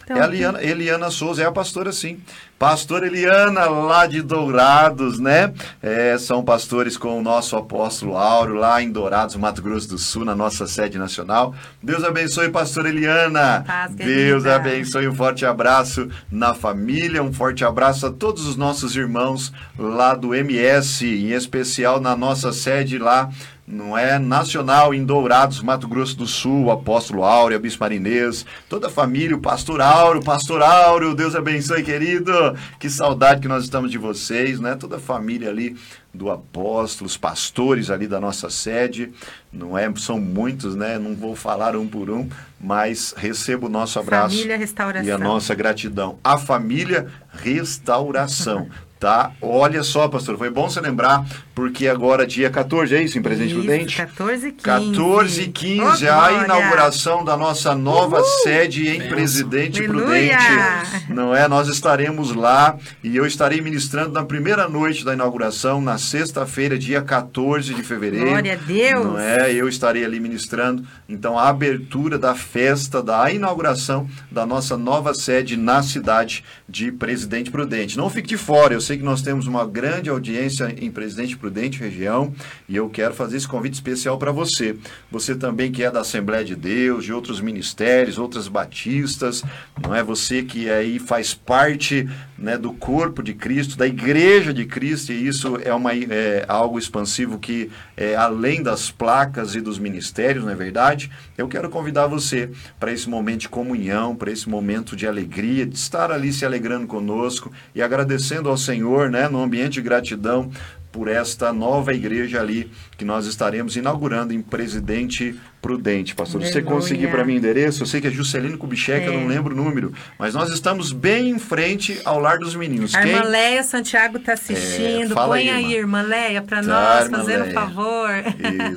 S2: Então,
S1: é a Eliana, Eliana Souza, é a pastora sim. Pastora Eliana, lá de Dourados, né? É, são pastores com o nosso apóstolo Áureo, lá em Dourados, Mato Grosso do Sul, na nossa sede nacional. Deus abençoe, pastora Eliana.
S2: Paz,
S1: Deus abençoe, um forte abraço na família, um forte abraço a todos os nossos irmãos lá do MS, em especial na nossa sede lá não é? Nacional em Dourados, Mato Grosso do Sul, apóstolo Áureo, Bispo Marinês, toda a família, o pastor Áureo, pastor Áureo, Deus abençoe, querido. Que saudade que nós estamos de vocês, né? Toda a família ali do apóstolo, os pastores ali da nossa sede, não é? São muitos, né? Não vou falar um por um, mas recebo o nosso abraço
S2: Família
S1: e a nossa gratidão. A família Restauração. Tá? Olha só, pastor, foi bom você lembrar, porque agora dia 14, é isso, em Presidente
S2: Isso,
S1: Prudente?
S2: 14 e 15.
S1: 14 e 15,
S2: Ô,
S1: a
S2: glória!
S1: inauguração da nossa nova
S2: Uhul!
S1: sede em
S3: Benção.
S1: Presidente
S2: Aleluia!
S1: Prudente. Não é? Nós estaremos lá e eu estarei ministrando na primeira noite da inauguração, na sexta-feira, dia 14 de fevereiro.
S2: Glória a Deus!
S1: Não é? Eu estarei ali ministrando. Então, a abertura da festa, da inauguração da nossa nova sede na cidade de Presidente Prudente. Não fique de fora, eu sei que nós temos uma grande audiência em Presidente Prudente região e eu quero fazer esse convite especial para você. Você também que é da Assembleia de Deus, de outros ministérios, outras batistas, não é você que aí faz parte né, do corpo de Cristo, da igreja de Cristo, e isso é, uma, é algo expansivo que é além das placas e dos ministérios, não é verdade? Eu quero convidar você para esse momento de comunhão, para esse momento de alegria, de estar ali se alegrando conosco e agradecendo ao Senhor, né, no ambiente de gratidão por esta nova igreja ali que nós estaremos inaugurando em Presidente Prudente. Pastor, se você conseguir para mim o endereço, eu sei que é Juscelino Kubitschek, eu
S2: É.
S1: não lembro o número, mas nós estamos bem em frente ao Lar dos Meninos.
S2: A
S1: Quem?
S2: irmã Leia Santiago está assistindo.
S1: É, fala
S2: Põe
S1: aí, irmã.
S2: irmã Leia, para
S1: Tá,
S2: nós, fazendo
S1: Leia.
S2: favor.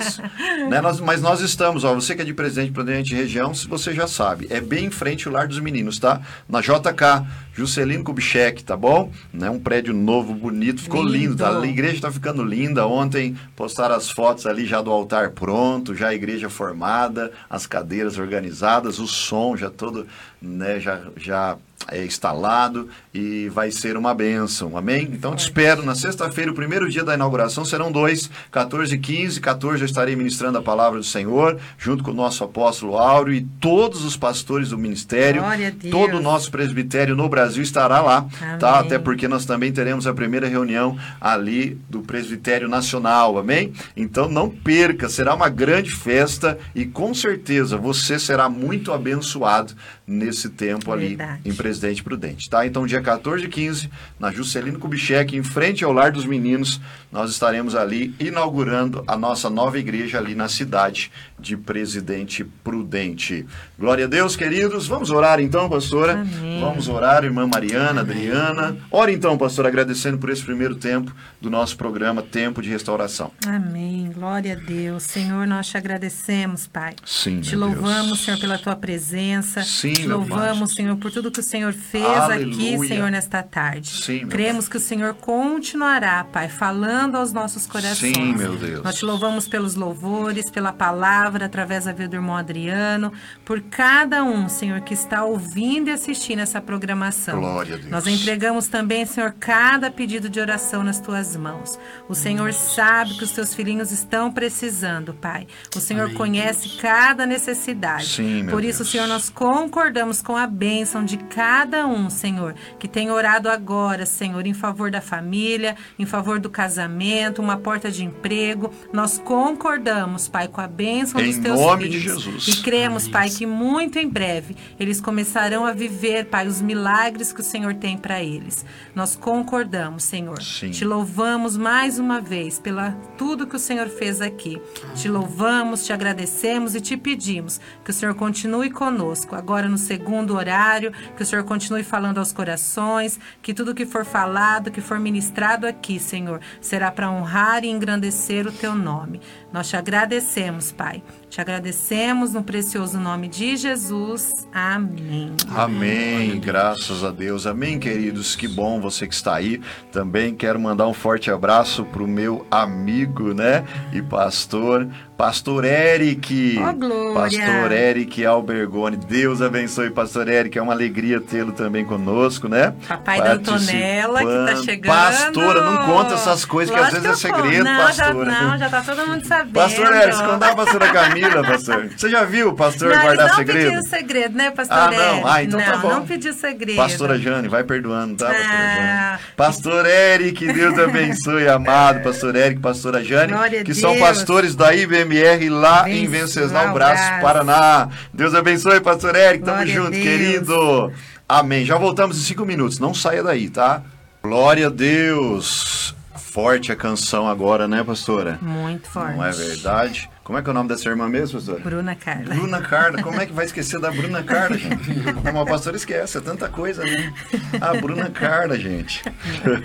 S1: Isso. Né, nós- mas nós estamos, ó, você que é de Presidente Prudente região, você já sabe, é bem em frente ao Lar dos Meninos, tá? Na JK, Juscelino Kubitschek, tá bom? Né, um prédio novo, bonito, ficou lindo,
S2: Lindo.
S1: tá? A igreja tá ficando linda. Ontem postaram as fotos ali já do altar pronto, já a igreja formada, as cadeiras organizadas, o som já todo, né, já, já é instalado e vai ser uma bênção, amém? Então te espero na sexta-feira, o primeiro dia da inauguração, serão dois, 14 e 15, 14 eu estarei ministrando a palavra do Senhor, junto com o nosso apóstolo Áureo e todos os pastores do ministério, todo o nosso presbitério no Brasil estará lá, tá?
S2: Amém.
S1: Até porque nós também teremos a primeira reunião ali do presbitério nacional, amém? Então não perca, será uma grande festa e com certeza você será muito abençoado nesse tempo ali
S2: Verdade.
S1: em Presidente Prudente, tá? Então, dia 14 e 15, na Juscelino Kubitschek, em frente ao Lar dos Meninos, nós estaremos ali inaugurando a nossa nova igreja ali na cidade de Presidente Prudente. Glória a Deus, queridos. Vamos orar então, pastora?
S2: Amém.
S1: Vamos orar, irmã Mariana, Adriana. Ore então, pastor, agradecendo por esse primeiro tempo do nosso programa Tempo de Restauração.
S2: Amém. Glória a Deus. Senhor, nós te agradecemos, Pai.
S1: Sim,
S2: Te louvamos,
S1: Deus.
S2: Senhor, pela tua presença.
S1: Sim,
S2: Te louvamos. Senhor, por tudo que o Senhor fez aqui,
S1: Aleluia.
S2: Senhor, nesta tarde.
S1: Sim, meu
S2: Cremos que o Senhor continuará, Pai, falando aos nossos corações.
S1: Sim, meu Deus.
S2: Nós te louvamos pelos louvores, pela palavra, através da vida do irmão Adriano, por cada um, Senhor, que está ouvindo e assistindo essa programação.
S1: Glória a Deus.
S2: Nós entregamos também, Senhor, cada pedido de oração nas tuas mãos. O Senhor sabe que os teus filhinhos estão precisando, Pai. O Senhor
S3: Amém,
S2: conhece cada necessidade.
S1: Sim,
S2: Por isso,
S1: Deus.
S2: Senhor, nós concordamos com a bênção de cada um, Senhor, que tem orado agora, Senhor, em favor da família, em favor do casamento, uma porta de emprego. Nós concordamos, Pai, com a bênção
S1: Em
S2: dos teus
S1: nome de. Jesus.
S2: E cremos,
S3: Amém.
S2: Pai, que muito em breve eles começarão a viver, Pai, os milagres que o Senhor tem para eles. Nós concordamos, Senhor.
S1: Sim.
S2: Te louvamos mais uma vez pela tudo que o Senhor fez aqui. Te louvamos, te agradecemos e te pedimos que o Senhor continue conosco agora no segundo horário, que o Senhor continue falando aos corações, que tudo que for falado, que for ministrado aqui, Senhor, será para honrar e engrandecer o teu nome. Nós te agradecemos, Pai. Te agradecemos no precioso nome de Jesus. Amém.
S1: Amém, graças a Deus. Amém, queridos. Que bom você que está aí. Também quero mandar um forte abraço para o meu amigo, né? E pastor, Pastor Eric.
S2: Ó, glória.
S1: Pastor Eric Albergoni. Deus abençoe, Pastor Eric. É uma alegria tê-lo também conosco, né?
S2: Papai da Antonella, que tá
S1: Participando.
S2: chegando.
S1: Pastora, não conta essas coisas que às
S2: Lógico
S1: vezes é segredo,
S2: não,
S1: pastora.
S2: Já, não, já tá todo mundo sabendo.
S1: Pastor Eric, contar a pastora Camila, pastor. Você já viu o pastor
S2: não,
S1: guardar
S2: não
S1: segredo?
S2: pediu segredo, né, pastor
S1: Ah, não. Ah, então
S2: não,
S1: tá bom.
S2: não pediu segredo.
S1: Pastora Jane, vai perdoando, tá, pastora
S2: Ah.
S1: Jane? Pastor Eric, Deus abençoe, amado. Pastor Eric, pastora Jane,
S2: Glória
S1: que são pastores da IBMR lá em
S2: Venceslau Brás.
S1: Paraná. Deus abençoe, pastor Eric. Tamo
S2: Glória
S1: junto, querido. Amém. Já voltamos em cinco minutos. Não saia daí, tá? Glória a Deus. Forte a canção agora, né, pastora?
S2: Muito forte.
S1: Não é verdade? Como é que é o nome dessa irmã mesmo, pastora?
S2: Bruna Carla.
S1: Bruna Carla, como é que vai esquecer da Bruna Carla, gente? Não, a pastora esquece, é tanta coisa, né? A Bruna Carla, gente.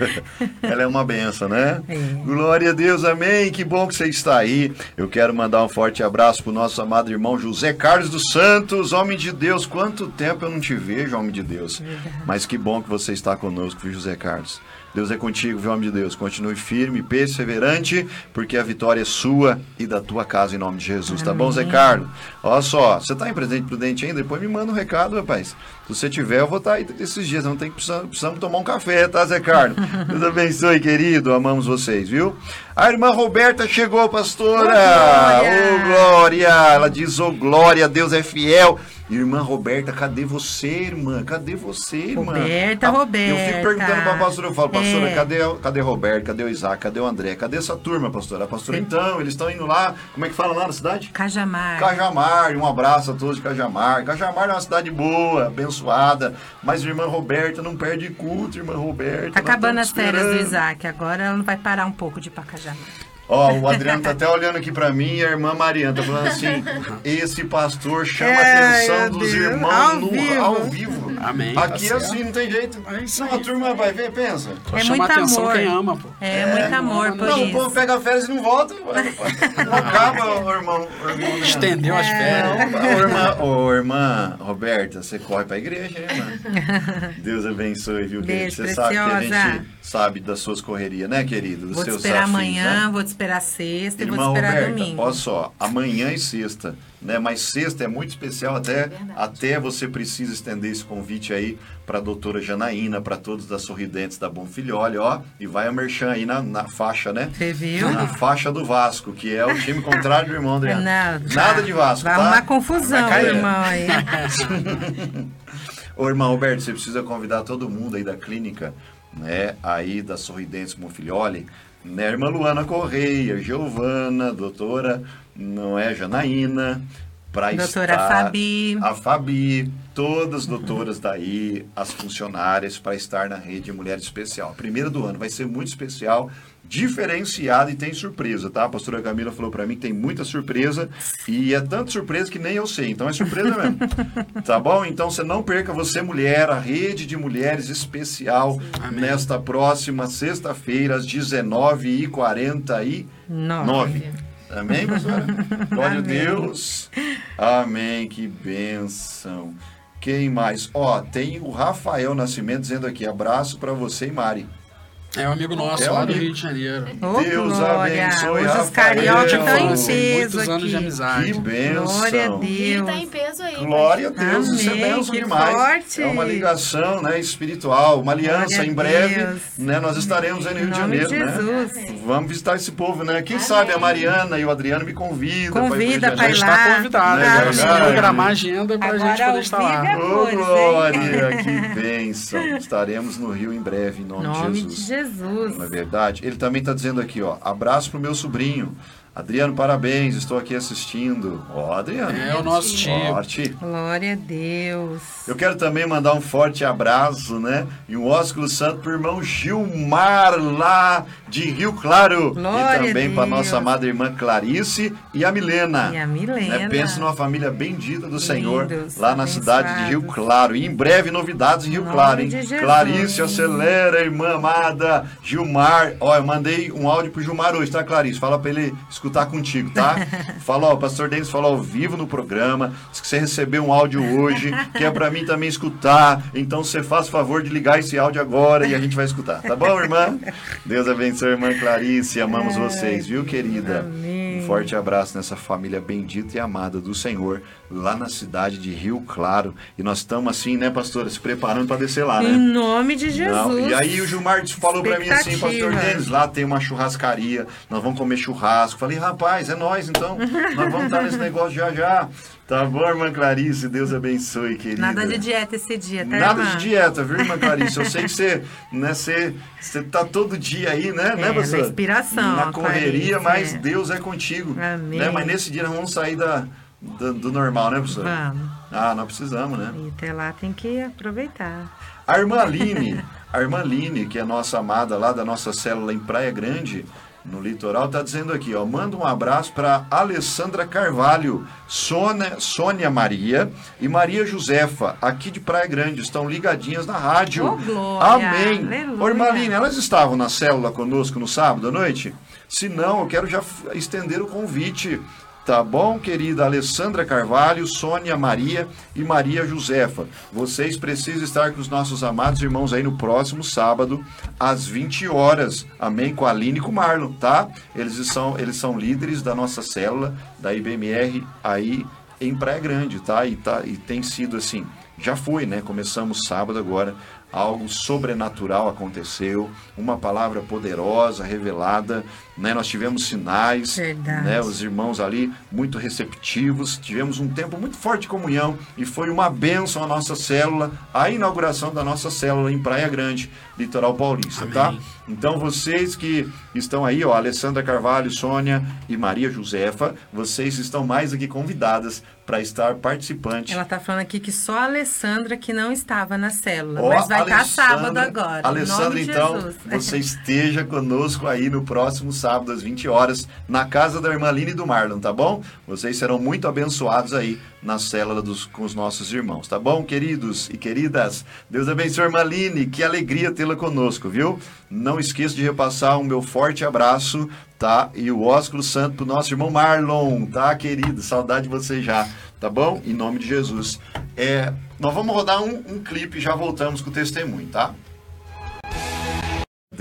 S1: Ela é uma benção, né?
S2: É.
S1: Glória a Deus, amém. Que bom que você está aí. Eu quero mandar um forte abraço pro nosso amado irmão José Carlos dos Santos, homem de Deus. Quanto tempo eu não te vejo, homem de Deus. Mas que bom que você está conosco, viu, José Carlos. Deus é contigo, viu, homem de Deus. Continue firme, perseverante, porque a vitória é sua e da tua casa, em nome de Jesus. Tá bom, Zé Carlos? Olha só, você tá em Presidente Prudente ainda? Depois me manda um recado, rapaz. Se você tiver, eu vou estar aí esses dias. Não tem que precisamos, precisamos tomar um café, tá, Zé Carlos? Deus abençoe, querido. Amamos vocês, viu? A irmã Roberta chegou, pastora.
S2: Ô,
S1: Ô, Glória! Ela diz, ô, Glória, Deus é fiel. Irmã Roberta, cadê você, irmã? Cadê você, irmã?
S2: Roberta,
S1: Ah, Eu
S2: Roberta.
S1: fico perguntando pra pastora, eu falo, pastora,
S2: É.
S1: cadê, cadê Roberto? Cadê o Isaac? Cadê o André? Cadê essa turma, pastora? A pastora,
S2: Sim.
S1: então, eles estão indo lá, como é que fala lá na cidade?
S2: Cajamar.
S1: Cajamar, um abraço a todos de Cajamar. Cajamar é uma cidade boa, abençoada, mas irmã Roberta não perde culto, irmã Roberta.
S2: Tá acabando as férias do. Isaac. Agora ela não vai parar um pouco de ir pra Cajamar. сцена.
S1: Ó, o Adriano tá até olhando aqui pra mim e a irmã Mariana tá falando assim: esse pastor chama a
S2: Ai,
S1: atenção dos
S2: Deus,
S1: irmãos
S2: ao
S1: no-
S2: vivo.
S1: ao vivo.
S3: Amém,
S1: Aqui
S3: tá
S1: é assim, não tem jeito.
S3: É isso
S1: Não, a turma vai ver, pensa.
S3: Só
S2: É
S3: chama
S2: muito
S3: atenção
S2: amor.
S3: quem ama, pô.
S2: É, muito amor por
S1: Não, o
S2: isso.
S1: povo pega férias e não volta. Não acaba, ô irmão. ô irmão.
S3: Estendeu as férias.
S1: Ô, irmã, ô, irmã Roberta, você corre pra igreja, hein, irmã? Deus abençoe, viu, querido? Você sabe que a
S2: preciosa.
S1: gente sabe das suas correrias, né, querido? Dos
S2: Vou te esperar
S1: desafios,
S2: amanhã,
S1: né?
S2: vou te esperar sexta e
S1: Irmã
S2: vou te esperar
S1: Roberta,
S2: domingo.
S1: olha só, amanhã e sexta, né? Mas sexta é muito especial, até, até você precisa estender esse convite aí para a doutora Janaína, para todos da Sorridentes da Bom Filhole, ó, e vai a merchan aí na, na faixa, né?
S2: Você viu?
S1: Na faixa do Vasco, que é o time contrário do irmão Adriano.
S2: Não,
S1: Nada de Vasco,
S2: Vai
S1: tá?
S2: arrumar confusão,
S1: Vai
S2: irmão. Aí.
S1: Ô, irmão Roberto, você precisa convidar todo mundo aí da clínica, né? Aí da Sorridentes Monfilholi, né? Irmã Luana Correia, Giovana, doutora, não é, Janaína, pra
S2: Doutora
S1: estar...
S2: Fabi.
S1: A Fabi, todas as doutoras daí, as funcionárias, para estar na rede Mulher Especial. A primeira do ano vai ser muito especial, diferenciada e tem surpresa, tá? A pastora Camila falou para mim que tem muita surpresa e é tanta surpresa que nem eu sei, então é surpresa mesmo. tá bom? Então você não perca, você mulher, a rede de mulheres especial nesta próxima sexta-feira às 19h49.
S2: Nove.
S1: Amém, pastora? Glória a. Deus. Amém, que bênção. Quem mais? Ó, tem o Rafael Nascimento dizendo aqui, abraço para você e Mari.
S3: É um amigo nosso
S1: É um
S3: lá do
S1: amigo.
S3: Rio de Janeiro.
S2: Ô,
S1: Deus
S2: glória.
S1: abençoe,
S2: Hoje os cariocas estão em peso
S3: muitos anos de
S2: aqui.
S3: amizade.
S1: Que bênção.
S2: Glória a
S5: E tá em
S2: Deus.
S5: peso aí.
S1: Glória a Deus, isso é
S2: Amém,
S1: bênção demais.
S2: forte.
S1: É uma ligação né, espiritual, uma aliança.
S2: Glória a
S1: Em breve,
S2: Deus.
S1: né, nós estaremos aí no Rio de
S2: nome de
S1: Janeiro. né?
S2: Jesus.
S1: Vamos visitar esse povo, né? Quem sabe a Mariana e o Adriano me convidam.
S2: Convida pra ir lá.
S3: Está
S1: é
S3: né? Vamos programar a agenda pra
S2: Agora,
S3: gente poder estar lá.
S1: Ô,
S2: hein?
S1: Glória, que bênção. Estaremos no Rio em breve, em nome,
S2: Nome
S1: de
S2: de
S1: Jesus.
S2: Jesus.
S1: Não é verdade? Ele também está dizendo aqui, ó. Abraço pro meu sobrinho. Adriano, parabéns, estou aqui assistindo. Ó, Adriano.
S3: É o nosso tio.
S1: Forte.
S2: Glória a Deus.
S1: Eu quero também mandar um forte abraço, né? E um ósculo santo pro irmão Gilmar, lá de Rio Claro.
S2: Glória
S1: e também para nossa amada irmã Clarice e a Milena.
S2: E a Milena.
S1: Né? Pensa numa família bendita do Senhor, lá na cidade de Rio. Claro. E em breve novidades em Rio
S2: Nome
S1: Claro, hein? Clarice, acelera, irmã amada. Gilmar, ó, eu mandei um áudio pro Gilmar hoje, tá, Clarice? Fala pra ele escutar contigo, tá? Fala, ó, o pastor Denis falou ao vivo no programa, diz que você recebeu um áudio hoje, que é pra mim também escutar. Então você faz favor de ligar esse áudio agora e a gente vai escutar, tá bom, irmã? Deus abençoe, irmã Clarice, amamos vocês, viu, querida?
S2: Amém.
S1: Forte abraço nessa família bendita e amada do Senhor, lá na cidade de Rio Claro. E nós estamos assim, né, pastora, se preparando para descer lá,
S2: Em
S1: né?
S2: nome de Jesus.
S1: Não, E aí o Gilmar falou pra mim assim, pastor. Denis, lá tem uma churrascaria, nós vamos comer churrasco. Falei, rapaz, é nós então, nós vamos estar nesse negócio já já. Tá bom, irmã Clarice, Deus abençoe, querida.
S2: Nada de dieta esse dia, tá,
S1: Nada
S2: irmã?
S1: de dieta, viu, irmã Clarice? Eu sei que você, né, você, você tá todo dia aí, né, né,
S2: É,
S1: pastor?
S2: na inspiração,
S1: Na correria,
S2: Clarice,
S1: mas
S2: é.
S1: Deus é contigo.
S2: Amém.
S1: Né? Mas nesse dia nós vamos sair da, do, do normal, né, pastor?
S2: Vamos.
S1: Ah, nós precisamos, né?
S2: E até lá tem que aproveitar.
S1: A irmã Aline, a irmã Aline, que é nossa amada lá da nossa célula em Praia Grande, no litoral, tá dizendo aqui, ó, manda um abraço para Alessandra Carvalho, Sônia, Sônia Maria e Maria Josefa, aqui de Praia Grande, estão ligadinhas na rádio.
S2: Glória,
S1: Amém.
S2: aleluia.
S1: Ô, irmã Aline, elas estavam na célula conosco no sábado à noite? Se não, eu quero já estender o convite. Tá bom, querida Alessandra Carvalho, Sônia Maria e Maria Josefa. Vocês precisam estar com os nossos amados irmãos aí no próximo sábado, às 20 horas. Amém? Com a Aline e com o Marlon, tá? Eles são, eles são líderes da nossa célula, da IBMR, aí em Praia Grande, tá? E, tá? e tem sido assim. Já foi, né? Começamos sábado agora. Algo sobrenatural aconteceu, uma palavra poderosa, revelada, né? Nós tivemos sinais,
S2: Verdade.
S1: né? Os irmãos ali muito receptivos, tivemos um tempo muito forte de comunhão e foi uma bênção a nossa célula, a inauguração da nossa célula em Praia Grande, Litoral Paulista, tá? Então vocês que estão aí, ó, Alessandra Carvalho, Sônia e Maria Josefa, vocês estão mais aqui convidadas para estar participantes.
S2: Ela tá falando aqui que só a Alessandra que não estava na célula,
S1: Ó,
S2: mas vai estar
S1: Alessandra-
S2: sábado agora.
S1: Alessandra, então,
S2: Jesus.
S1: você esteja conosco aí no próximo sábado, às 20 horas, na casa da irmã Aline e do Marlon, tá bom? Vocês serão muito abençoados aí na célula dos, com os nossos irmãos, tá bom, queridos e queridas? Deus abençoe irmã que alegria tê-la conosco, viu? Não esqueça de repassar um meu forte abraço, tá? E o ósculo santo pro nosso irmão Marlon, tá, querido? Saudade de você já, tá bom? Em nome de Jesus. É, nós vamos rodar um, um clipe e já voltamos com o testemunho, tá?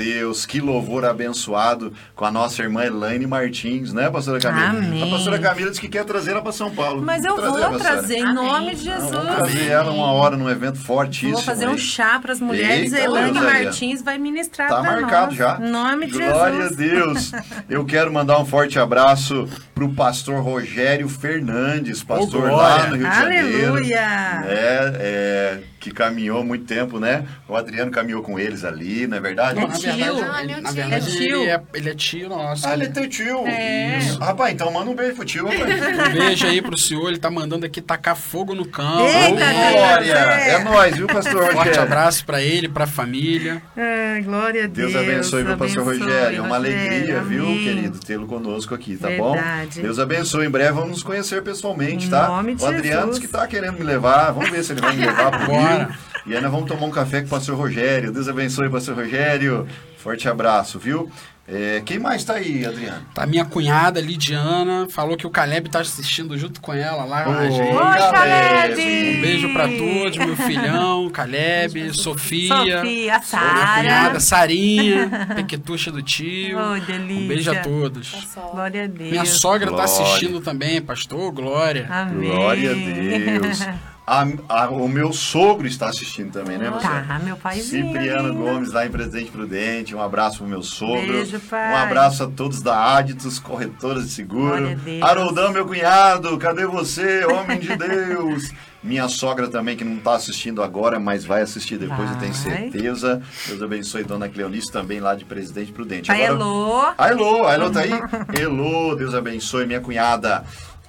S1: Deus, que louvor abençoado com a nossa irmã Elaine Martins, né, pastora Camila?
S2: Amém.
S1: A pastora Camila disse que quer trazer ela para São Paulo.
S2: Mas eu
S1: Vamos
S2: vou
S1: pastora?
S2: trazer em nome de
S1: Não,
S2: Jesus.
S1: vamos trazer ela uma hora num evento fortíssimo.
S2: Vou fazer um chá para as mulheres.
S1: Eita,
S2: a Elaine
S1: Deus.
S2: Martins vai ministrar
S1: Tá
S2: para
S1: marcado
S2: nós.
S1: já.
S2: Em nome de
S1: Glória
S2: Jesus.
S1: a Deus. Eu quero mandar um forte abraço pro pastor Rogério Fernandes, pastor
S3: glória.
S1: lá no Rio de Janeiro.
S2: Aleluia.
S1: É, é, que caminhou muito tempo, né? O Adriano caminhou com eles ali, não é verdade?
S2: É
S3: Na
S2: tio.
S3: verdade,
S5: Não,
S3: ele,
S5: meu
S3: na
S5: tio.
S3: verdade
S2: É tio.
S3: ele, é, ele é tio nosso.
S1: Ah, ele é teu tio.
S2: É.
S1: Isso. Rapaz, então manda um beijo pro tio. rapaz.
S3: Um beijo aí pro senhor, ele tá mandando aqui tacar fogo no campo.
S2: Eita,
S3: Ô,
S1: Glória!
S2: Deus,
S1: É nóis, viu, pastor
S3: Forte
S1: Rogério?
S3: abraço pra ele, pra família.
S2: Ai, glória a Deus.
S1: Deus abençoe, meu pastor
S2: abençoe,
S1: Rogério. É uma
S2: Rogério.
S1: alegria, viu,
S2: Amém.
S1: querido, tê-lo conosco aqui, tá
S2: Verdade.
S1: bom? Deus abençoe. Em breve vamos nos conhecer pessoalmente,
S2: Em
S1: tá?
S2: nome de
S1: o Adriano
S2: Jesus.
S1: que tá querendo me levar. Vamos ver se ele vai me levar pro Rio. E aí nós vamos tomar um café com o pastor Rogério. Deus abençoe, pastor Rogério. Forte abraço, viu? É, quem mais tá aí, Adriano?
S3: Tá minha cunhada, Lidiana, falou que o Caleb tá assistindo junto com ela lá gente.
S2: Oi,
S1: Caleb.
S3: Um beijo pra todos, meu filhão, Caleb, Sofia,
S2: Sofia,
S3: minha
S2: Sara.
S3: cunhada, Sarinha, Pequetuxa do tio.
S2: Oi, delícia.
S3: Um beijo a todos.
S2: Glória a Deus.
S3: Minha sogra
S1: Glória.
S3: tá assistindo também, pastor, glória.
S2: Amém.
S1: Glória a Deus. A- a- o meu sogro está assistindo também, né, você?
S2: Tá, meu paizinho.
S1: Cipriano Gomes, lá em Presidente Prudente. Um abraço pro meu sogro.
S2: Beijo, pai.
S1: Um abraço a todos da Aditus, corretoras de seguro.
S2: A.
S1: Haroldão, meu cunhado, cadê você, homem de Deus? Minha sogra também, que não está assistindo agora, mas vai assistir depois, eu tenho
S2: Vai.
S1: certeza. Deus abençoe Dona Cleonice também, lá de Presidente Prudente. Agora-
S2: Elô.
S1: a Elô, a Elô tá aí? Elô, Deus abençoe, minha cunhada.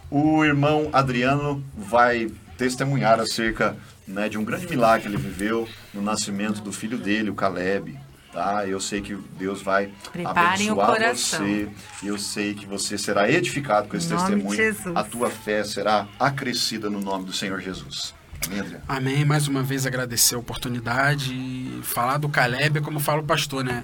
S1: O irmão Adriano vai testemunhar acerca né, de um grande milagre que ele viveu no nascimento do filho dele, o Caleb. Tá? Eu sei que Deus vai
S2: Preparem o
S1: abençoar
S2: coração.
S1: você. Eu sei que você será edificado com esse testemunho.
S2: Jesus.
S1: A tua fé será acrescida no nome do Senhor Jesus. Amém?
S3: Amém. Mais uma vez agradecer a oportunidade e falar do Caleb, é como fala o pastor, né?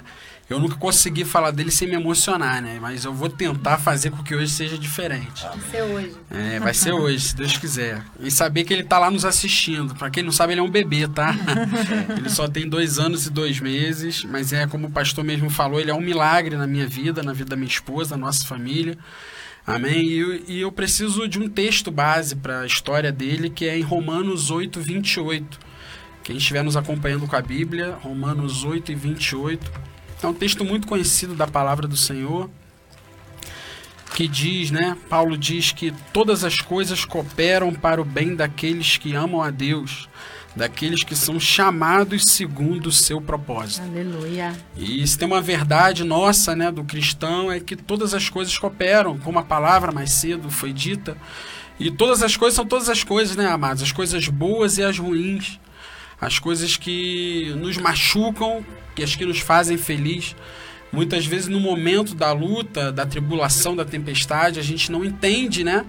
S3: Eu nunca consegui falar dele sem me emocionar, né? Mas eu vou tentar fazer com que hoje seja diferente.
S5: Vai ser hoje.
S3: É, vai ser hoje, se Deus quiser. E saber que ele tá lá nos assistindo. Pra quem não sabe, ele é um bebê, tá? ele só tem dois anos e dois meses, mas é como o pastor mesmo falou, ele é um milagre na minha vida, na vida da minha esposa, da nossa família. Amém? E eu, e eu preciso de um texto base para a história dele, que é em Romanos 8, 28. Quem estiver nos acompanhando com a Bíblia, Romanos 8 e 28. É um texto muito conhecido da palavra do Senhor, que diz, né? Paulo diz que todas as coisas cooperam para o bem daqueles que amam a Deus, daqueles que são chamados segundo o seu propósito.
S2: Aleluia.
S3: E se tem uma verdade nossa, né, do cristão, é que todas as coisas cooperam, como a palavra mais cedo foi dita. E todas as coisas são todas as coisas, né, amados? As coisas boas e as ruins. As coisas que nos machucam e as que nos fazem feliz. Muitas vezes no momento da luta, da tribulação, da tempestade, a gente não entende, né?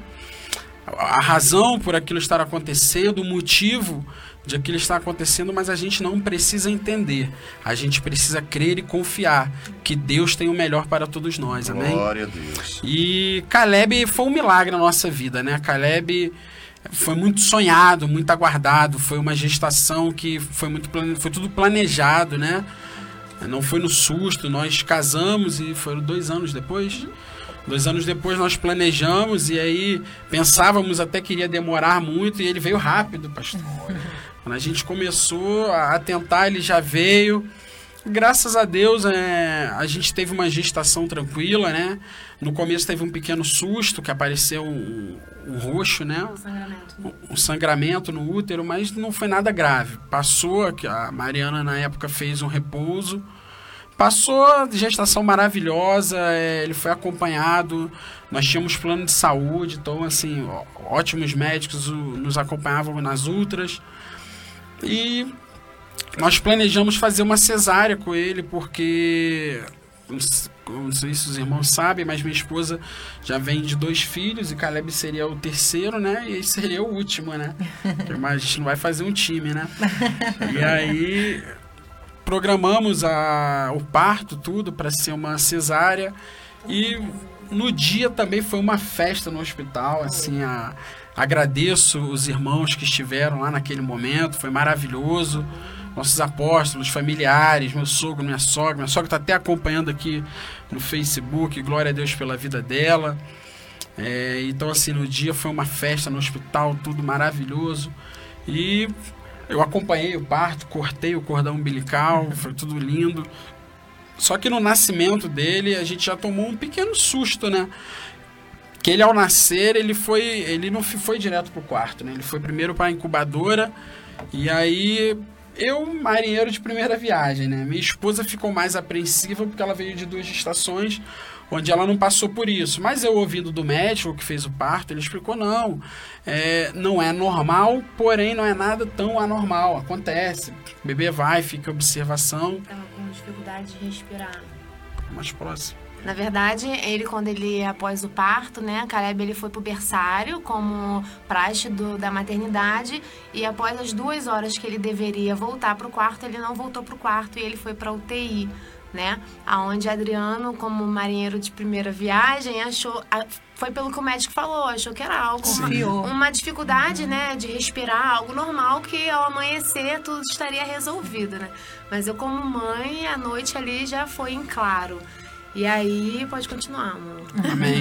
S3: A razão por aquilo estar acontecendo, o motivo de aquilo estar acontecendo, mas a gente não precisa entender. A gente precisa crer e confiar que Deus tem o melhor para todos nós, amém?
S1: Glória a Deus.
S3: E Caleb foi um milagre na nossa vida, né? Caleb foi muito sonhado, muito aguardado, foi uma gestação que foi muito plane... foi tudo planejado, né? Não foi no susto, nós casamos e foram dois anos depois. Dois anos depois nós planejamos e aí pensávamos até que iria demorar muito e ele veio rápido, pastor. Quando a gente começou a tentar, ele já veio. Graças a Deus, é, a gente teve uma gestação tranquila, né? No começo teve um pequeno susto, que apareceu um, um roxo, né?
S2: Um sangramento.
S3: Um sangramento no útero, mas não foi nada grave. Passou, que a Mariana na época fez um repouso. Passou gestação maravilhosa, é, ele foi acompanhado, nós tínhamos plano de saúde, então, assim, ó, ótimos médicos o- nos acompanhavam nas ultras. E nós planejamos fazer uma cesárea com ele, porque não sei se os irmãos sabem, mas minha esposa já vem de dois filhos e Caleb seria o terceiro, né? E seria o último, né? Mas a gente não vai fazer um time, né? E aí programamos a, o parto, tudo, para ser uma cesárea. E no dia também foi uma festa no hospital, assim, a, agradeço os irmãos que estiveram lá naquele momento, foi maravilhoso. Nossos apóstolos, familiares, meu sogro, minha sogra. Minha sogra está até acompanhando aqui no Facebook, glória a Deus pela vida dela. É, então, assim, no dia foi uma festa no hospital, tudo maravilhoso. E eu acompanhei o parto, cortei o cordão umbilical, foi tudo lindo. Só que no nascimento dele, a gente já tomou um pequeno susto, né? Que ele ao nascer, ele foi, ele não foi direto pro quarto, né? Ele foi primeiro para a incubadora e aí eu, marinheiro de primeira viagem, né? Minha esposa ficou mais apreensiva porque ela veio de duas estações onde ela não passou por isso. Mas eu ouvindo do médico que fez o parto, ele explicou não, é, não é normal, porém não é nada tão anormal, acontece. O bebê vai, fica em observação,
S5: Tava com dificuldade de respirar.
S3: mais próximo.
S5: Na verdade, ele quando ele após o parto, né, Caleb ele foi pro berçário como praxe do, da maternidade e após as duas horas que ele deveria voltar pro quarto, ele não voltou pro quarto e ele foi pra UTI, né? Aonde Adriano, como marinheiro de primeira viagem, achou a- foi pelo que o médico falou, achou que era algo uma, uma dificuldade, né, de respirar, algo normal que ao amanhecer tudo estaria resolvido, né? Mas eu como mãe, a noite ali já foi em claro. E aí, pode continuar, amor.
S3: Amém.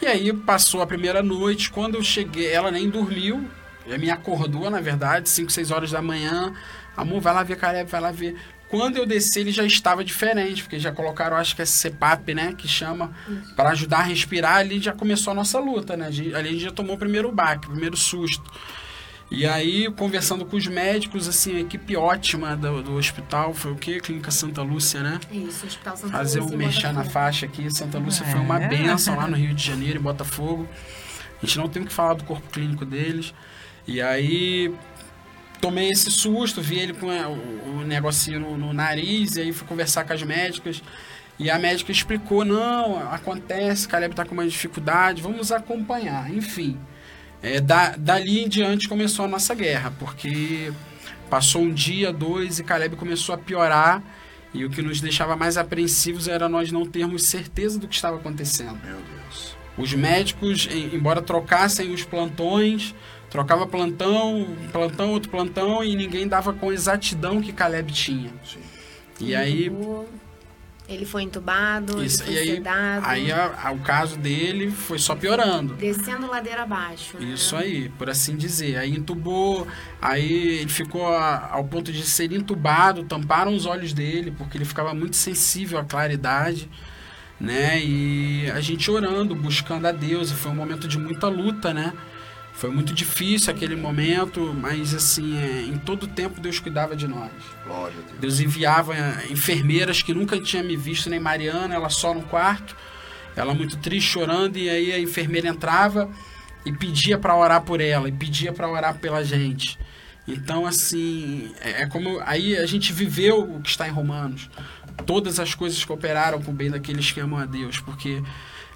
S3: e aí passou a primeira noite, quando eu cheguei, ela nem dormiu, ela me acordou, na verdade, 5, 6 horas da manhã. Amor, vai lá ver Caleb, vai lá ver. Quando eu desci, ele já estava diferente, porque já colocaram, acho que é CPAP, né, que chama, para ajudar a respirar. Ali já começou a nossa luta, né? Ali a gente já tomou o primeiro baque, o primeiro susto. E aí, conversando com os médicos, assim, a equipe ótima do, do hospital, foi o quê? Clínica Santa Lúcia, né?
S5: Isso, Hospital Santa
S3: fazer um
S5: Lúcia, em
S3: mexer na faixa aqui. Santa Lúcia foi
S2: É.
S3: uma benção lá no Rio de Janeiro, em Botafogo. A gente não tem o que falar do corpo clínico deles. E aí tomei esse susto, vi ele com é, o, o negocinho no, no nariz, e aí fui conversar com as médicas. E a médica explicou, não, acontece, Caleb tá com uma dificuldade, vamos acompanhar. Enfim, é, da, dali em diante começou a nossa guerra, porque passou um dia, dois, e Caleb começou a piorar. E o que nos deixava mais apreensivos era nós não termos certeza do que estava acontecendo.
S1: Meu Deus.
S3: Os médicos, em- embora trocassem os plantões, trocava plantão, plantão, outro plantão, e ninguém dava com exatidão que Caleb tinha.
S1: Sim.
S3: E aí,
S5: Ele foi entubado,
S3: Isso,
S5: ele
S3: e
S5: foi
S3: aí,
S5: sedado,
S3: aí a- a- o caso dele foi só piorando.
S5: descendo ladeira abaixo. né?
S3: Isso aí, por assim dizer. Aí entubou, aí ele ficou a- ao ponto de ser entubado, tamparam os olhos dele, porque ele ficava muito sensível à claridade, né? E a gente orando, buscando a Deus, e foi um momento de muita luta, né? Foi muito difícil aquele momento, mas assim, é, em todo tempo Deus cuidava de nós.
S1: Glória a Deus.
S3: Deus enviava eh, enfermeiras que nunca tinha me visto, nem Mariana, ela só no quarto, ela muito triste, chorando, e aí a enfermeira entrava e pedia para orar por ela, e pedia para orar pela gente. Então, assim, é, é como. Aí a gente viveu o que está em Romanos. Todas as coisas cooperaram para o bem daqueles que amam a Deus, porque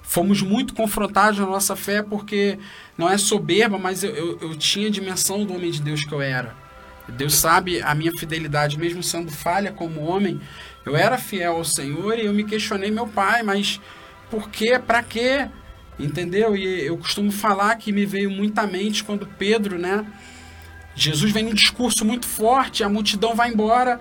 S3: fomos muito confrontados na nossa fé, porque não é soberba, mas eu, eu, eu tinha a dimensão do homem de Deus que eu era. Deus sabe a minha fidelidade, mesmo sendo falha como homem. Eu era fiel ao Senhor e eu me questionei meu pai, mas por quê? Para quê? Entendeu? E eu costumo falar que me veio muita mente quando Pedro, né? Jesus vem num discurso muito forte, a multidão vai embora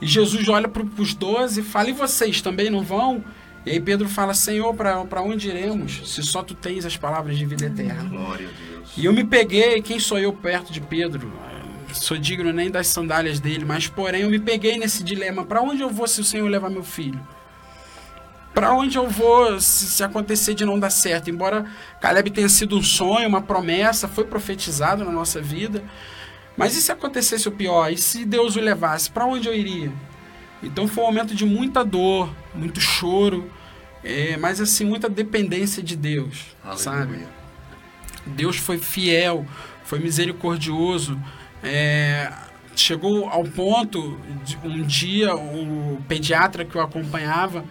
S3: e Jesus olha para os doze e fala: E vocês também não vão? E aí Pedro fala: Senhor, para onde iremos? Se só tu tens as palavras de vida eterna.
S1: Glória a Deus.
S3: E eu me peguei, quem sou eu perto de Pedro? Sou digno nem das sandálias dele, mas porém eu me peguei nesse dilema: para onde eu vou se o Senhor levar meu filho? Para onde eu vou se, se acontecer de não dar certo? Embora Caleb tenha sido um sonho, uma promessa, foi profetizado na nossa vida. Mas e se acontecesse o pior? E se Deus o levasse? Para onde eu iria? Então foi um momento de muita dor, muito choro, é, mas assim, muita dependência de Deus, sabe?
S1: Aleluia.
S3: Deus foi fiel, foi misericordioso. é, chegou ao ponto de um dia o pediatra que o acompanhava,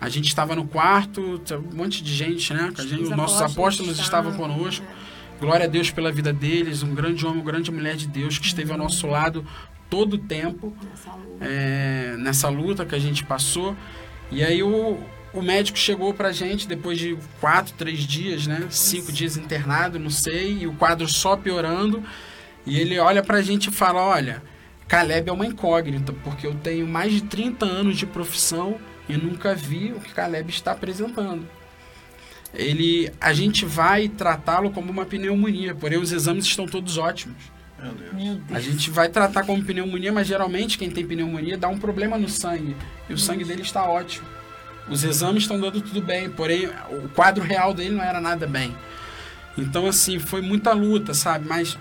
S3: a gente estava no quarto, tinha um monte de gente, né? a gente,
S5: Os
S3: os nossos apóstolos estavam conosco. Glória a Deus pela vida deles, um grande homem, uma grande mulher de Deus que esteve ao nosso lado todo o tempo
S5: Nessa luta.
S3: é, nessa luta que a gente passou. E aí o, o médico chegou pra gente depois de quatro, três dias, né? Cinco dias internado, não sei, e o quadro só piorando. E ele olha pra gente e fala: Olha, Caleb é uma incógnita, porque eu tenho mais de 30 anos de profissão e nunca vi o que Caleb está apresentando. Ele, a gente vai tratá-lo como uma pneumonia, porém os exames estão todos ótimos.
S1: Meu Deus.
S2: Meu
S3: A gente vai tratar como pneumonia, mas geralmente quem tem pneumonia dá um problema no sangue. E o sangue dele está ótimo. Os exames estão dando tudo bem, porém o quadro real dele não era nada bem. Então, assim, foi muita luta, sabe? Mas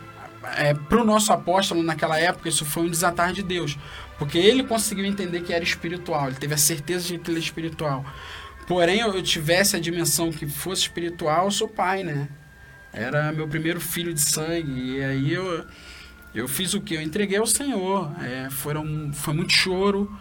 S3: é, para o nosso apóstolo naquela época, isso foi um desatar de Deus. Porque ele conseguiu entender que era espiritual, ele teve a certeza de que ele é espiritual. Porém, eu, eu tivesse a dimensão que fosse espiritual, eu sou pai, né? Era meu primeiro filho de sangue. E aí eu, eu fiz o que? Eu entreguei ao Senhor. É, foram, foi muito choro,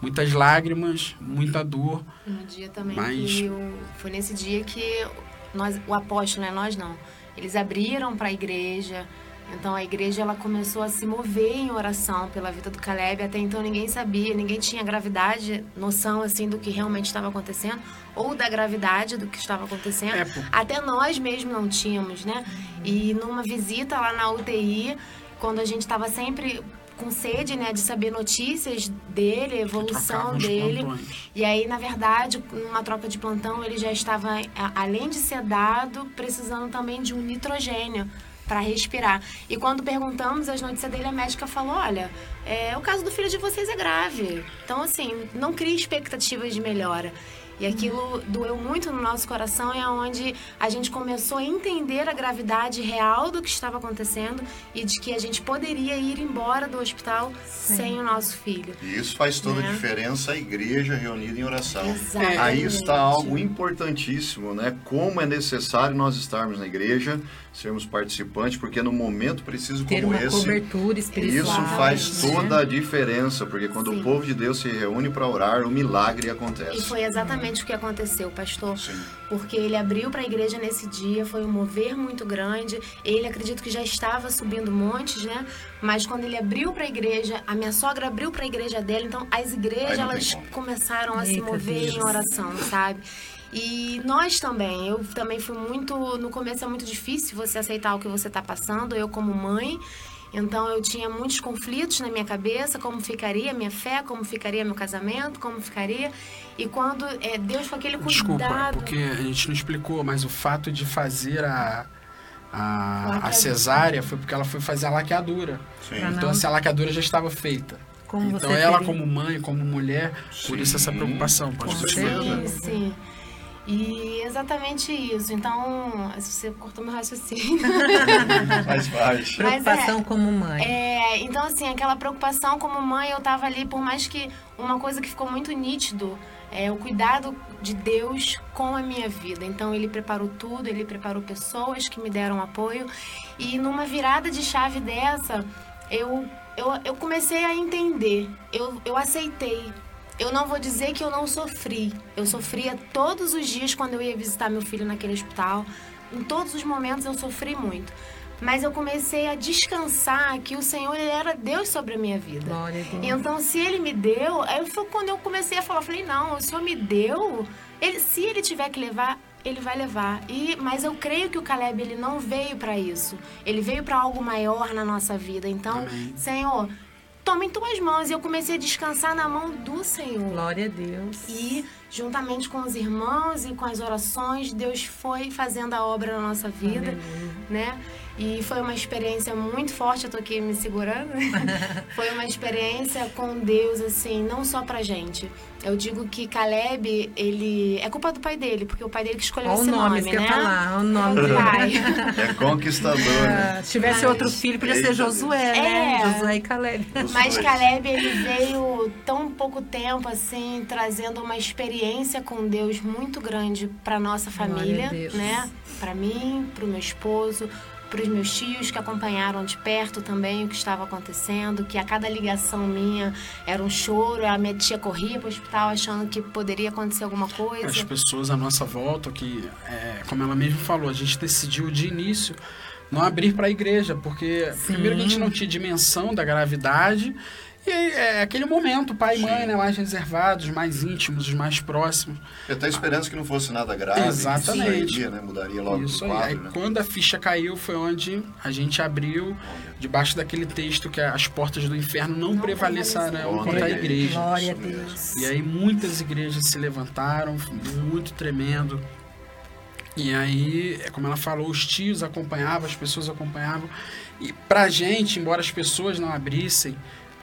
S3: muitas lágrimas, muita dor.
S5: No dia também
S3: Mas-
S5: o- foi nesse dia que nós, o apóstolo, né, nós não. Eles abriram para a igreja. Então a igreja ela começou a se mover em oração pela vida do Caleb. Até então ninguém sabia, ninguém tinha gravidade, noção assim do que realmente estava acontecendo ou da gravidade do que estava acontecendo.
S3: É.
S5: Até nós mesmos não tínhamos, né? E numa visita lá na UTI, quando a gente estava sempre com sede, né, de saber notícias dele, a evolução dele.
S3: plantões.
S5: E aí, na verdade, numa troca de plantão, ele já estava, além de sedado, precisando também de um nitrogênio para respirar. E quando perguntamos as notícias dele, a médica falou: olha, é, o caso do filho de vocês é grave. Então, assim, não crie expectativas de melhora. E aquilo doeu muito no nosso coração e é onde a gente começou a entender a gravidade real do que estava acontecendo e de que a gente poderia ir embora do hospital sem o nosso filho.
S1: E isso faz toda
S5: Né?
S1: a diferença, a igreja reunida em oração.
S5: Exatamente.
S1: Aí está algo importantíssimo, né? Como é necessário nós estarmos na igreja, sermos participantes, porque no momento preciso
S2: Ter
S1: como
S2: uma
S1: esse,
S2: cobertura espiritual.
S1: isso faz
S2: né?
S1: toda a diferença, porque quando
S5: Sim.
S1: o povo de Deus se reúne para orar, o milagre
S5: E
S1: acontece.
S5: foi exatamente o que aconteceu, pastor.
S1: Sim.
S5: Porque ele abriu para a igreja nesse dia, foi um mover muito grande. Ele acredito que já estava subindo montes, né? Mas quando ele abriu para a igreja, a minha sogra abriu para a igreja dela, então as igrejas elas começaram a se
S2: Eita,
S5: mover
S2: Deus.
S5: em oração, sabe? E nós também, eu também fui muito, no começo é muito difícil você aceitar o que você está passando, eu como mãe, Então eu tinha muitos conflitos na minha cabeça, como ficaria a minha fé, como ficaria meu casamento, como ficaria. E quando é, Deus com aquele cuidado.
S3: Desculpa, porque a gente não explicou, mas o fato de fazer a, a, a cesárea foi porque ela foi fazer a laqueadura.
S1: Sim.
S3: Então, assim, a laqueadura já estava feita.
S2: Como
S3: então,
S2: você
S3: ela,
S2: teria-
S3: como mãe, como mulher, por isso essa
S1: Sim.
S3: preocupação. Pode continuar.
S5: Sim, sim. E exatamente isso. Então, você cortou meu raciocínio.
S1: Faz parte.
S2: Preocupação como mãe.
S5: É, então, assim, aquela preocupação como mãe, eu tava ali, por mais que uma coisa que ficou muito nítido é o cuidado de Deus com a minha vida. Então, ele preparou tudo, ele preparou pessoas que me deram apoio. E numa virada de chave dessa, eu, eu, eu comecei a entender, eu, eu aceitei. Eu não vou dizer que eu não sofri. Eu sofria todos os dias quando eu ia visitar meu filho naquele hospital. Em todos os momentos eu sofri muito. Mas eu comecei a descansar que o Senhor ele era Deus sobre a minha vida.
S2: Glória a Deus.
S5: Então, se ele me deu, aí foi quando eu comecei a falar, falei, não, o Senhor me deu, ele, se ele tiver que levar, ele vai levar. E, mas eu creio que o Caleb ele não veio para isso. Ele veio para algo maior na nossa vida. Então,
S3: Amém.
S5: Senhor, toma em tuas mãos. E eu comecei a descansar na mão do Senhor.
S2: Glória a Deus.
S5: E, juntamente com os irmãos e com as orações, Deus foi fazendo a obra na nossa vida, né? E foi uma experiência muito forte, eu tô aqui me segurando. foi uma experiência com Deus, assim, não só pra gente. Eu digo que Caleb, ele. É culpa do pai dele, porque o pai dele que escolheu
S2: Olha o
S5: esse
S2: nome,
S5: nome, né?
S2: falar. Olha o nome
S5: É o
S2: dele.
S5: pai.
S1: É conquistador, né?
S2: Ah, se tivesse outro filho, podia ser Josué, né?
S5: É.
S2: Josué e Caleb.
S5: Mas. Caleb, ele veio tão pouco tempo, assim, trazendo uma experiência com Deus muito grande para nossa família, né? Para mim, para o meu esposo, para os meus tios que acompanharam de perto também o que estava acontecendo, que a cada ligação minha era um choro, a minha tia corria para o hospital achando que poderia acontecer alguma
S3: As
S5: coisa.
S3: pessoas à nossa volta, que, é, como ela mesma falou, a gente decidiu de início não abrir para a igreja, porque primeiro que a gente não tinha dimensão da gravidade. E é aquele momento, pai e mãe, né, mais reservados, mais íntimos, os mais próximos.
S1: Eu até esperando que não fosse nada grave.
S3: Exatamente.
S1: Sairia, né? Mudaria logo
S3: Isso aí.
S1: quadro,
S3: Aí,
S1: né?
S3: quando a ficha caiu, foi onde a gente abriu, debaixo daquele texto que as portas do inferno não,
S5: Não
S3: prevalecerão contra a igreja.
S2: Glória a. Deus.
S3: E aí muitas igrejas se levantaram, muito tremendo. E aí, é como ela falou, os tios acompanhavam, as pessoas acompanhavam. E pra gente, embora as pessoas não abrissem,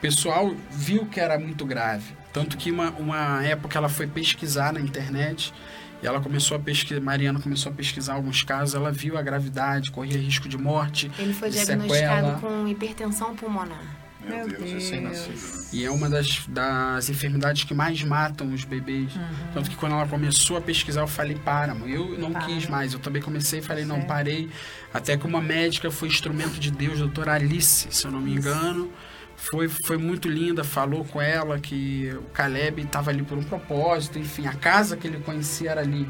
S3: pessoal viu que era muito grave. Tanto que uma, uma época ela foi pesquisar na internet e ela começou a pesquisar, Mariana começou a pesquisar alguns casos, ela viu a gravidade, corria risco de morte,
S5: Ele foi
S3: de
S5: diagnosticado
S3: sequela.
S5: com hipertensão pulmonar.
S1: Meu
S2: Meu
S1: Deus,
S2: Deus.
S1: recém-nascido. né?
S3: E é uma das, das enfermidades que mais matam os bebês. Tanto que quando ela começou a pesquisar, eu falei, para, mãe. Eu não
S2: Para.
S3: quis mais. Eu também comecei e falei, não, parei. Até que uma médica foi instrumento de Deus, doutora Alice, se eu não me engano. Foi, foi muito linda, falou com ela que o Caleb estava ali por um propósito, enfim, a casa que ele conhecia era ali.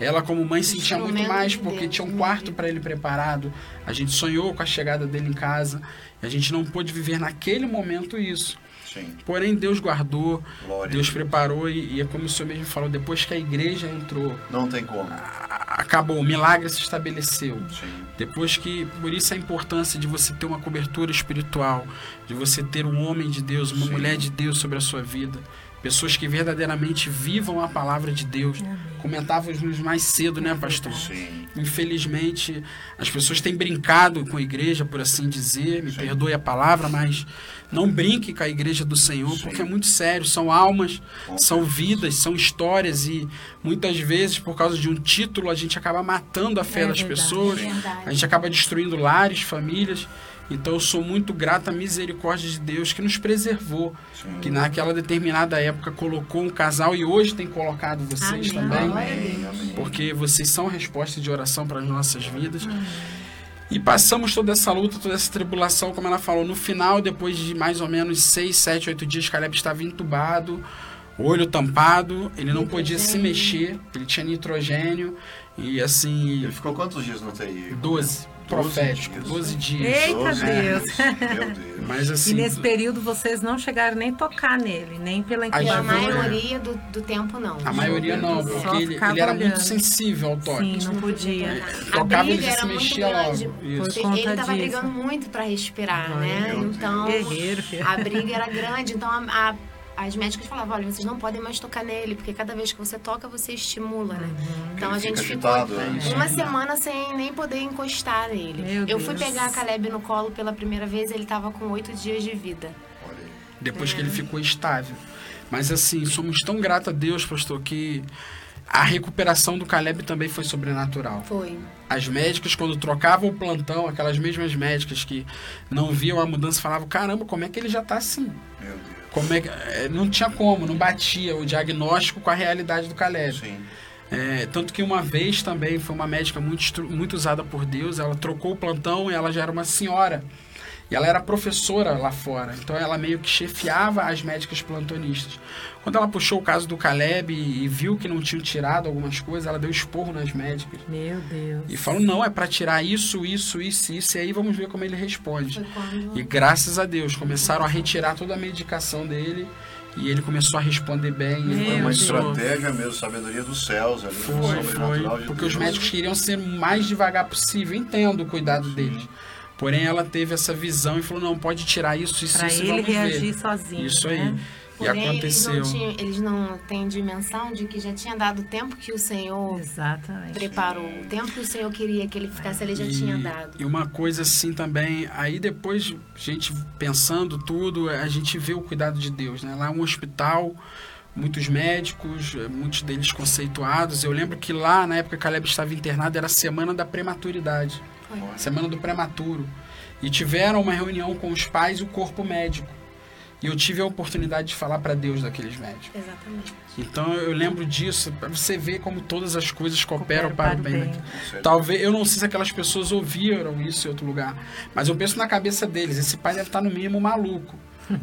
S3: Ela, como mãe, sentia muito mais, porque
S5: Deus,
S3: tinha um
S5: né?
S3: quarto para ele preparado. A gente sonhou com a chegada dele em casa. E a gente não pôde viver naquele momento isso.
S1: Sim,
S3: Porém, Deus guardou,
S1: glória.
S3: Deus preparou e, e é como o senhor mesmo falou, depois que a igreja entrou,
S1: Não tem como.
S3: a- acabou, o milagre se estabeleceu.
S1: Sim.
S3: Depois que, por isso a importância de você ter uma cobertura espiritual, de você ter um homem de Deus, uma
S1: Sim.
S3: mulher de Deus sobre a sua vida. Pessoas que verdadeiramente vivam a palavra de Deus. Comentávamos mais cedo, né, pastor?
S1: Sim.
S3: Infelizmente, as pessoas têm brincado com a igreja, por assim dizer, me
S1: Sim.
S3: perdoe a palavra, mas não brinque com a igreja do Senhor,
S1: Sim.
S3: porque é muito sério. São almas,
S1: Com
S3: são vidas, são histórias e muitas vezes, por causa de um título, a gente acaba matando a fé
S2: É
S3: das
S2: verdade.
S3: pessoas,
S5: Verdade.
S3: a gente acaba destruindo lares, famílias. Então, eu sou muito grato à misericórdia de Deus que nos preservou,
S1: Sim.
S3: que naquela determinada época colocou um casal e hoje tem colocado vocês
S5: Amém.
S3: também
S1: Amém, amém.
S3: porque vocês são resposta de oração para as nossas vidas. E passamos toda essa luta, toda essa tribulação, como ela falou. No final, depois de mais ou menos 6, 7, 8 dias, Caleb estava entubado, olho tampado, ele não podia se mexer, ele tinha nitrogênio e assim,
S1: Ele ficou quantos dias no TI?
S3: 12. Profético,
S1: dias.
S3: 12 dias.
S2: Eita
S1: Doze
S2: Deus.
S1: dias. Meu Deus.
S3: Mas
S2: E
S3: assim,
S2: nesse período vocês não chegaram nem tocar nele, nem pela
S3: A
S2: inclinação.
S3: né?
S5: maioria do, do tempo, não.
S3: a maioria não,
S2: Só
S3: porque ele, ele era muito sensível ao toque.
S2: Sim, não podia.
S5: A
S3: Tocava, ele se
S5: era muito
S3: mexia
S5: grande.
S3: logo. Isso.
S5: Ele tava
S2: disso.
S5: brigando muito pra respirar,
S2: Ai,
S5: né? Então,
S2: Guerreiro,
S5: a briga era grande. Então, a- a- as médicas falavam, olha, vocês não podem mais tocar nele, porque cada vez que você toca, você estimula, né?
S2: Uhum.
S5: Então, a
S1: Ele
S5: gente
S1: fica
S5: ficou
S1: agitado, né?
S5: uma semana sem nem poder encostar nele.
S2: Meu
S5: Eu fui
S2: Deus.
S5: pegar a Caleb no colo pela primeira vez, ele tava com oito dias de vida.
S1: Olha aí.
S3: depois
S2: É.
S3: que ele ficou estável. Mas assim, somos tão gratos a Deus, pastor, que a recuperação do Caleb também foi sobrenatural.
S5: Foi.
S3: As médicas, quando trocavam o plantão, aquelas mesmas médicas que não viam a mudança, falavam: caramba, como é que ele já tá assim?
S1: Meu Deus.
S3: Como é que. é, Não tinha como, não batia o diagnóstico com a realidade do Caleb.
S1: Sim.
S3: É, tanto que uma vez também foi uma médica muito, muito usada por Deus, ela trocou o plantão e ela já era uma senhora. E ela era professora lá fora, então ela meio que chefiava as médicas plantonistas. Quando ela puxou o caso do Caleb e, e viu que não tinham tirado algumas coisas, ela deu esporro nas médicas.
S2: Meu Deus.
S3: E falou: não, é para tirar isso, isso, isso, isso, e aí vamos ver como ele responde. E graças a Deus começaram a retirar toda a medicação dele e ele começou a responder bem. ele
S2: Meu
S1: Foi uma
S3: começou-
S1: estratégia mesmo, sabedoria dos céus ali.
S3: Foi, foi.
S1: de
S3: Porque os
S1: Deus.
S3: médicos queriam ser o mais devagar possível. Entendo o cuidado deles. Porém, ela teve essa visão e falou: não, pode tirar isso, isso,
S2: Pra
S3: isso.
S2: ele
S3: vamos
S2: reagir
S3: ver.
S2: sozinho.
S3: Isso
S2: né?
S3: aí. E
S5: Porém,
S3: aconteceu.
S5: Eles não, tinham- eles não têm dimensão de que já tinha dado o tempo que o Senhor
S2: Exatamente.
S5: preparou. O tempo que o Senhor queria que ele ficasse, ele já
S3: E-
S5: tinha dado.
S3: E uma coisa assim também, aí depois, a gente pensando tudo, a gente vê o cuidado de Deus, né? Lá é um hospital, muitos médicos, muitos deles conceituados. Eu lembro que lá, na época que Caleb estava internado, era a semana da prematuridade,
S5: Foi.
S3: semana do prematuro. E tiveram uma reunião com os pais e o corpo médico. E eu tive a oportunidade de falar para Deus daqueles médicos.
S5: Exatamente.
S3: Então eu lembro disso, para você ver como todas as coisas cooperam
S2: Coopera
S3: para o bem.
S2: bem.
S1: Certo.
S3: Talvez, eu não sei se aquelas pessoas ouviram isso em outro lugar, mas eu penso na cabeça deles, esse pai deve estar no mínimo maluco.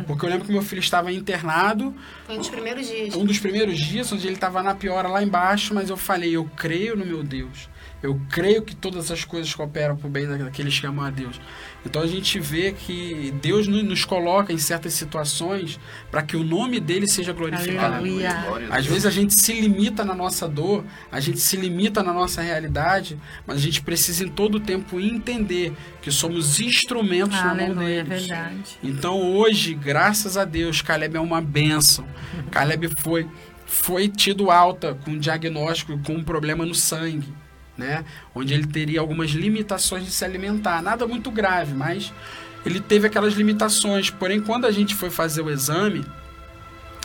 S3: Porque eu lembro que meu filho estava internado,
S5: Foi um dos primeiros dias.
S3: um dos primeiros dias, onde ele estava na piora lá embaixo, mas eu falei, eu creio no meu Deus. Eu creio que todas as coisas cooperam para o bem daqueles que amam a Deus. Então a gente vê que Deus no- nos coloca em certas situações para que o nome dele seja glorificado.
S2: Aleluia.
S3: Às vezes a gente se limita na nossa dor, a gente se limita na nossa realidade, mas a gente precisa em todo tempo entender que somos instrumentos na mão
S2: Aleluia, é
S3: deles.
S2: verdade.
S3: Então hoje, graças a Deus, Caleb é uma bênção. Caleb foi, foi tido alta com um diagnóstico com um problema no sangue, né? Onde ele teria algumas limitações de se alimentar. Nada muito grave, mas ele teve aquelas limitações. Porém, quando a gente foi fazer o exame,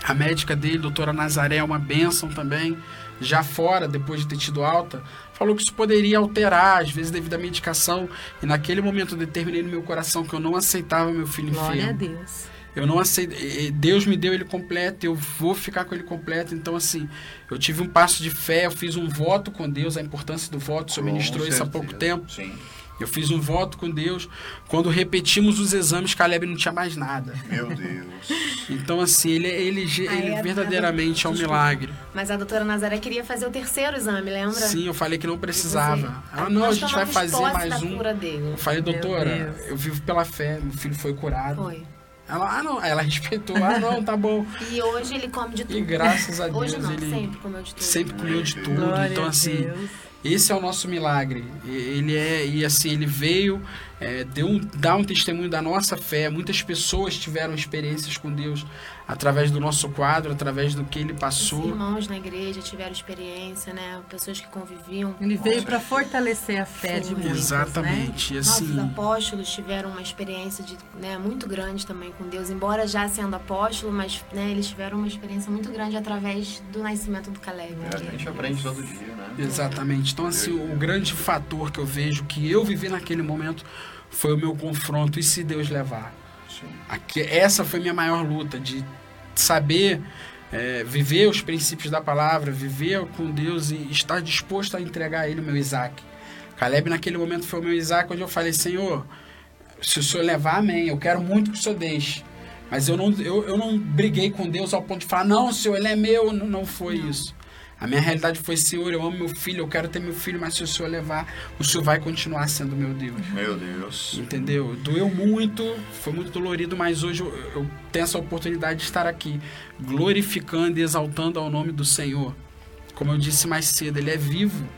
S3: a médica dele, doutora Nazaré, é uma bênção também, já fora, depois de ter tido alta, falou que isso poderia alterar, às vezes devido à medicação. E naquele momento eu determinei no meu coração que eu não aceitava meu filho
S2: Glória a
S3: enfermo.
S2: Deus.
S3: Eu não aceito. e Deus me deu ele completo, eu vou ficar com ele completo. Então, assim, eu tive um passo de fé, eu fiz um voto com Deus, a importância do voto, o senhor ministrou isso há pouco tempo.
S1: Sim.
S3: Eu fiz um voto com Deus. Quando repetimos os exames, Caleb não tinha mais nada.
S1: Meu Deus.
S3: Então, assim, ele, ele, ele verdadeiramente é um milagre.
S5: Mas a doutora Nazaré queria fazer o terceiro exame, lembra?
S3: Sim, eu falei que não precisava. Ela, não, a gente vai fazer mais um.
S5: dele.
S3: Eu falei, doutora, eu vivo pela fé, meu filho foi curado.
S5: Foi.
S3: Ela, ah, não. Ela respeitou, ah, não, tá bom.
S5: E hoje ele come de tudo.
S3: E graças a Deus
S5: Hoje não,
S3: ele
S5: sempre comeu de tudo.
S3: sempre comeu de tudo.
S2: Glória
S3: então, assim,
S2: Deus.
S3: esse é o nosso milagre. Ele é, e assim, ele veio, é, deu um, dá um testemunho da nossa fé. Muitas pessoas tiveram experiências com Deus através do nosso quadro, através do que ele
S5: Os
S3: passou.
S5: irmãos na igreja tiveram experiência, né? Pessoas que conviviam.
S2: Ele veio para fortalecer a fé de
S5: Foi.
S2: muitos, né?
S3: Exatamente.
S5: Nossos
S3: assim,
S5: apóstolos tiveram uma experiência de, né, muito grande também com Deus, embora já sendo apóstolo, mas né, eles tiveram uma experiência muito grande através do nascimento do Caleb.
S1: É, a gente aprende todo dia, né?
S3: Exatamente. Então, assim, o grande fator que eu vejo que eu vivi naquele momento foi o meu confronto. E se Deus levar?
S1: Sim.
S3: Aqui, essa foi minha maior luta, de saber é, viver os princípios da palavra, viver com Deus e estar disposto a entregar a Ele o meu Isaac. Caleb, naquele momento, foi o meu Isaac, onde eu falei: Senhor, se o Senhor levar, amém. Eu quero muito que o Senhor deixe. Mas eu não, eu, eu não briguei com Deus ao ponto de falar: Não, Senhor, Ele é meu. Não, não foi isso. A minha realidade foi, Senhor, eu amo meu filho, eu quero ter meu filho, mas se o Senhor levar, o Senhor vai continuar sendo meu Deus.
S1: Meu Deus.
S3: Entendeu? Doeu muito, foi muito dolorido, mas hoje eu, eu tenho essa oportunidade de estar aqui, glorificando e exaltando ao nome do Senhor. Como eu disse mais cedo, ele é vivo,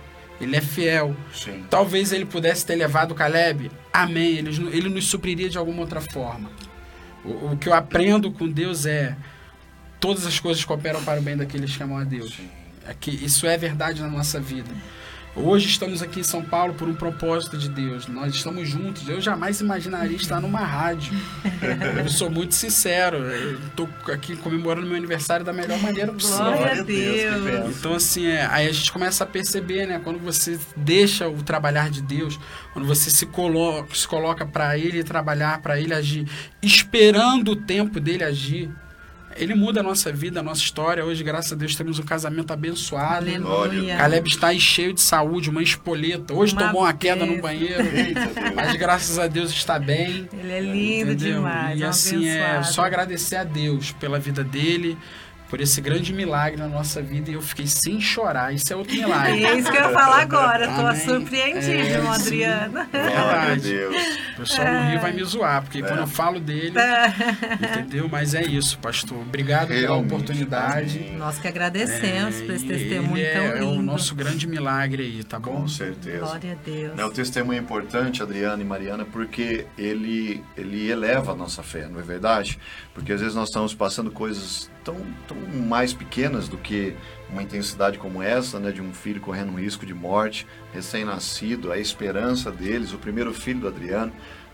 S3: ele é fiel.
S1: Sim.
S3: Talvez ele pudesse ter levado Caleb, amém, ele, ele nos supriria de alguma outra forma. O, o que eu aprendo com Deus é: todas as coisas cooperam para o bem daqueles que amam a Deus. É que isso é verdade na nossa vida. Hoje estamos aqui em São Paulo por um propósito de Deus. Nós estamos juntos. Eu jamais imaginaria estar numa rádio. Eu sou muito sincero. Estou aqui comemorando meu aniversário da melhor maneira possível.
S2: Glória a Deus.
S3: Então, assim, é, aí a gente começa a perceber, né? Quando você deixa o trabalhar de Deus, quando você se coloca, se coloca para Ele trabalhar, para Ele agir, esperando o tempo dele agir, Ele muda a nossa vida, a nossa história. Hoje, graças a Deus, temos um casamento abençoado.
S2: Aleluia.
S3: Caleb está aí cheio de saúde, uma espoleta. Hoje
S2: Uma
S3: tomou uma queda no banheiro, mas graças a Deus está bem.
S2: Ele é lindo
S3: Entendeu?
S2: demais.
S3: E
S2: um
S3: assim, é
S2: abençoado.
S3: só agradecer a Deus pela vida dele, por esse grande milagre na nossa vida. E eu fiquei sem chorar. Isso é outro milagre.
S2: É isso que eu ia falar agora. Tô
S3: Amém.
S2: surpreendida,
S3: É.
S2: Adriana.
S1: Glória a
S3: verdade.
S1: Deus.
S3: O pessoal no Rio vai me zoar, porque quando eu falo dele, entendeu? Mas é isso, pastor. Obrigado pela
S1: Realmente,
S3: oportunidade.
S2: Nós que agradecemos por esse
S3: É,
S2: testemunho
S3: ele
S2: tão
S3: é, é
S2: lindo.
S3: o nosso grande milagre aí, tá bom?
S1: Com certeza.
S2: Glória a Deus.
S1: É, o testemunho é importante, Adriana e Mariana, porque ele, ele eleva a nossa fé, não é verdade? Porque às vezes nós estamos passando coisas tão, tão mais pequenas do que uma intensidade como essa, né, de um filho correndo um risco de morte, recém-nascido, a esperança deles, o primeiro filho do Adriano,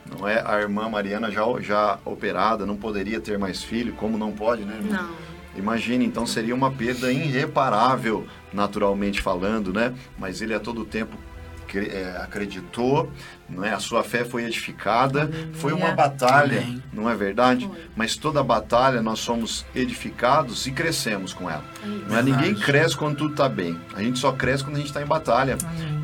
S1: não é? A irmã Mariana já, já operada, não poderia ter mais filho, como não pode, né? irmã?
S5: Não.
S1: Imagine, então seria uma perda irreparável, naturalmente falando, né? Mas ele a todo tempo acreditou, não é? A sua fé foi edificada, foi uma batalha,
S3: Amém.
S1: não é verdade?
S5: Foi.
S1: Mas toda batalha nós somos edificados e crescemos com ela. Não é? Ninguém cresce quando tudo está bem. A gente só cresce quando a gente está em batalha.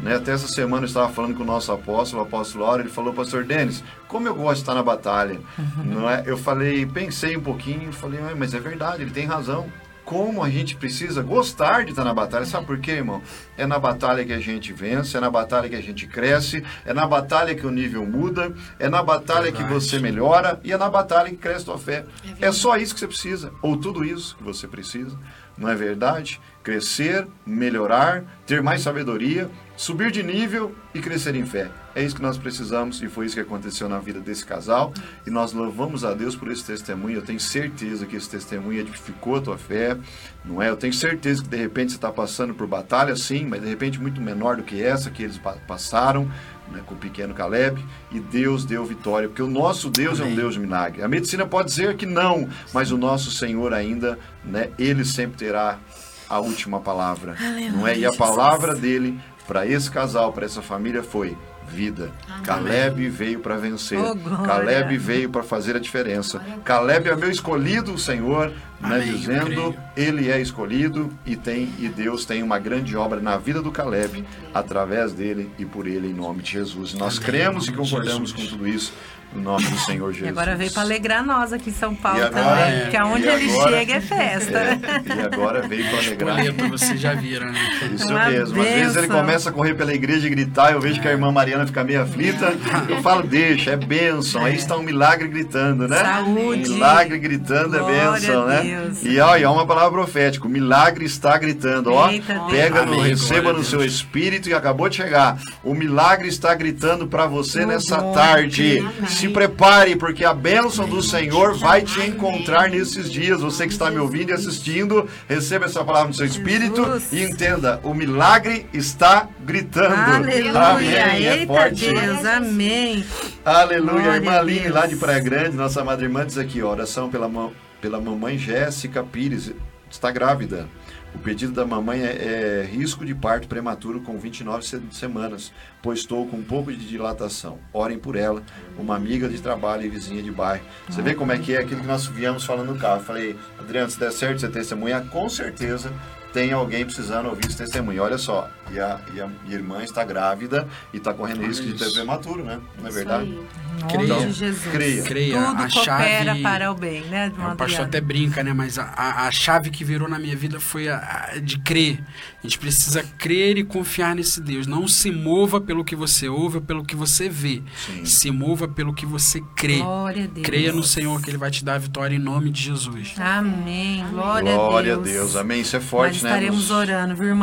S1: Né? Até essa semana eu estava falando com o nosso apóstolo, o apóstolo Lauro, ele falou, pastor Denis, como eu gosto de estar na batalha. Não é? Eu falei, pensei um pouquinho, falei, "Ué, mas é verdade, ele tem razão. Como a gente precisa gostar de estar na batalha. Sabe por quê, irmão? É na batalha que a gente vence, é na batalha que a gente cresce, é na batalha que o nível muda, é na batalha que você melhora e é na batalha que cresce tua fé. É
S5: verdade.
S1: só isso que você precisa, ou tudo isso que você precisa, não é verdade? Crescer, melhorar, ter mais sabedoria, subir de nível e crescer em fé. É isso que nós precisamos e foi isso que aconteceu na vida desse casal. E nós louvamos a Deus por esse testemunho. Eu tenho certeza que esse testemunho edificou a tua fé, não é? Eu tenho certeza que de repente você está passando por batalha, sim, mas de repente muito menor do que essa que eles pa- passaram. né, com o pequeno Caleb, e Deus deu vitória, porque o nosso Deus é um
S3: Amém.
S1: Deus de milagre. A medicina pode dizer que não, mas o nosso Senhor ainda, né, ele sempre terá a última palavra, não é? E a palavra dele para esse casal, para essa família foi vida. Caleb veio para vencer.
S2: Oh.
S1: Caleb veio para fazer a diferença. Caleb é meu escolhido, o Senhor, né,
S3: Amém,
S1: dizendo, ele é escolhido e tem e Deus tem uma grande obra na vida do Caleb através dele e por ele em nome de Jesus. Nós
S3: Amém,
S1: cremos
S3: em
S1: e concordamos com
S3: Jesus.
S1: tudo isso no nome do Senhor Jesus.
S2: E agora veio para alegrar nós aqui em São Paulo
S1: agora-
S2: também.
S3: é,
S2: Porque aonde
S1: e
S2: ele
S1: agora-
S2: chega é festa.
S1: É, e agora veio para alegrar.
S3: Espoleta, vocês já viram, né?
S1: Isso
S2: Uma
S1: mesmo. Às vezes ele
S2: bênção.
S1: começa a correr pela igreja e gritar, eu vejo que a irmã Mariana fica meio aflita. Eu falo, deixa, é bênção. Aí está um milagre gritando, né?
S2: Saúde.
S1: Milagre gritando é
S2: Glória
S1: bênção,
S2: a
S1: né?
S2: Deus.
S1: E e é uma palavra profética. O milagre está gritando, ó.
S2: Eita, Deus.
S1: Pega no,
S3: Amém,
S1: receba
S3: glória
S1: no seu
S3: Deus.
S1: espírito e acabou de chegar. O milagre está gritando para você
S2: Oh,
S1: nessa
S2: glória.
S1: tarde.
S5: Amém.
S1: Se prepare, porque a bênção do Senhor vai te encontrar nesses dias. Você que está me ouvindo e assistindo, receba essa palavra no seu espírito e entenda: o milagre está gritando.
S2: Aleluia.
S1: Amém. É forte.
S2: Deus, amém.
S1: Aleluia.
S2: Glória
S1: Irmã Aline, lá de Praia Grande, nossa madre irmã diz aqui: oração pela, pela mamãe Jéssica Pires, está grávida. O pedido da mamãe é, é risco de parto prematuro com 29 se- semanas, pois estou com um pouco de dilatação. Orem por ela, uma amiga de trabalho e vizinha de bairro. Você vê como é que é aquilo que nós viemos falando no carro. Falei, Adriano, se der certo você testemunhar, com certeza tem alguém precisando ouvir esse testemunho. Olha só, e a, e a irmã está grávida e está correndo risco de ter prematuro, né? Não é
S5: Isso
S1: verdade?
S5: aí.
S2: Em nome
S3: Creia.
S2: de Jesus.
S1: Creia.
S3: Creia,
S2: Tudo
S3: a
S2: coopera
S3: chave-
S2: para o bem, né, irmão
S3: O pastor até brinca, né? Mas a, a, a chave que virou na minha vida foi a, a de crer. A gente precisa crer e confiar nesse Deus. Não se mova pelo que você ouve ou pelo que você vê.
S1: Sim.
S3: Se mova pelo que você crê.
S2: Glória a Deus.
S3: Creia no Senhor que Ele vai te dar a vitória em nome de Jesus.
S2: Amém. Glória,
S1: Glória
S2: a Deus.
S1: Amém. Isso é forte,
S2: Nós
S1: né?
S2: estaremos
S1: Nos-
S2: orando, viu?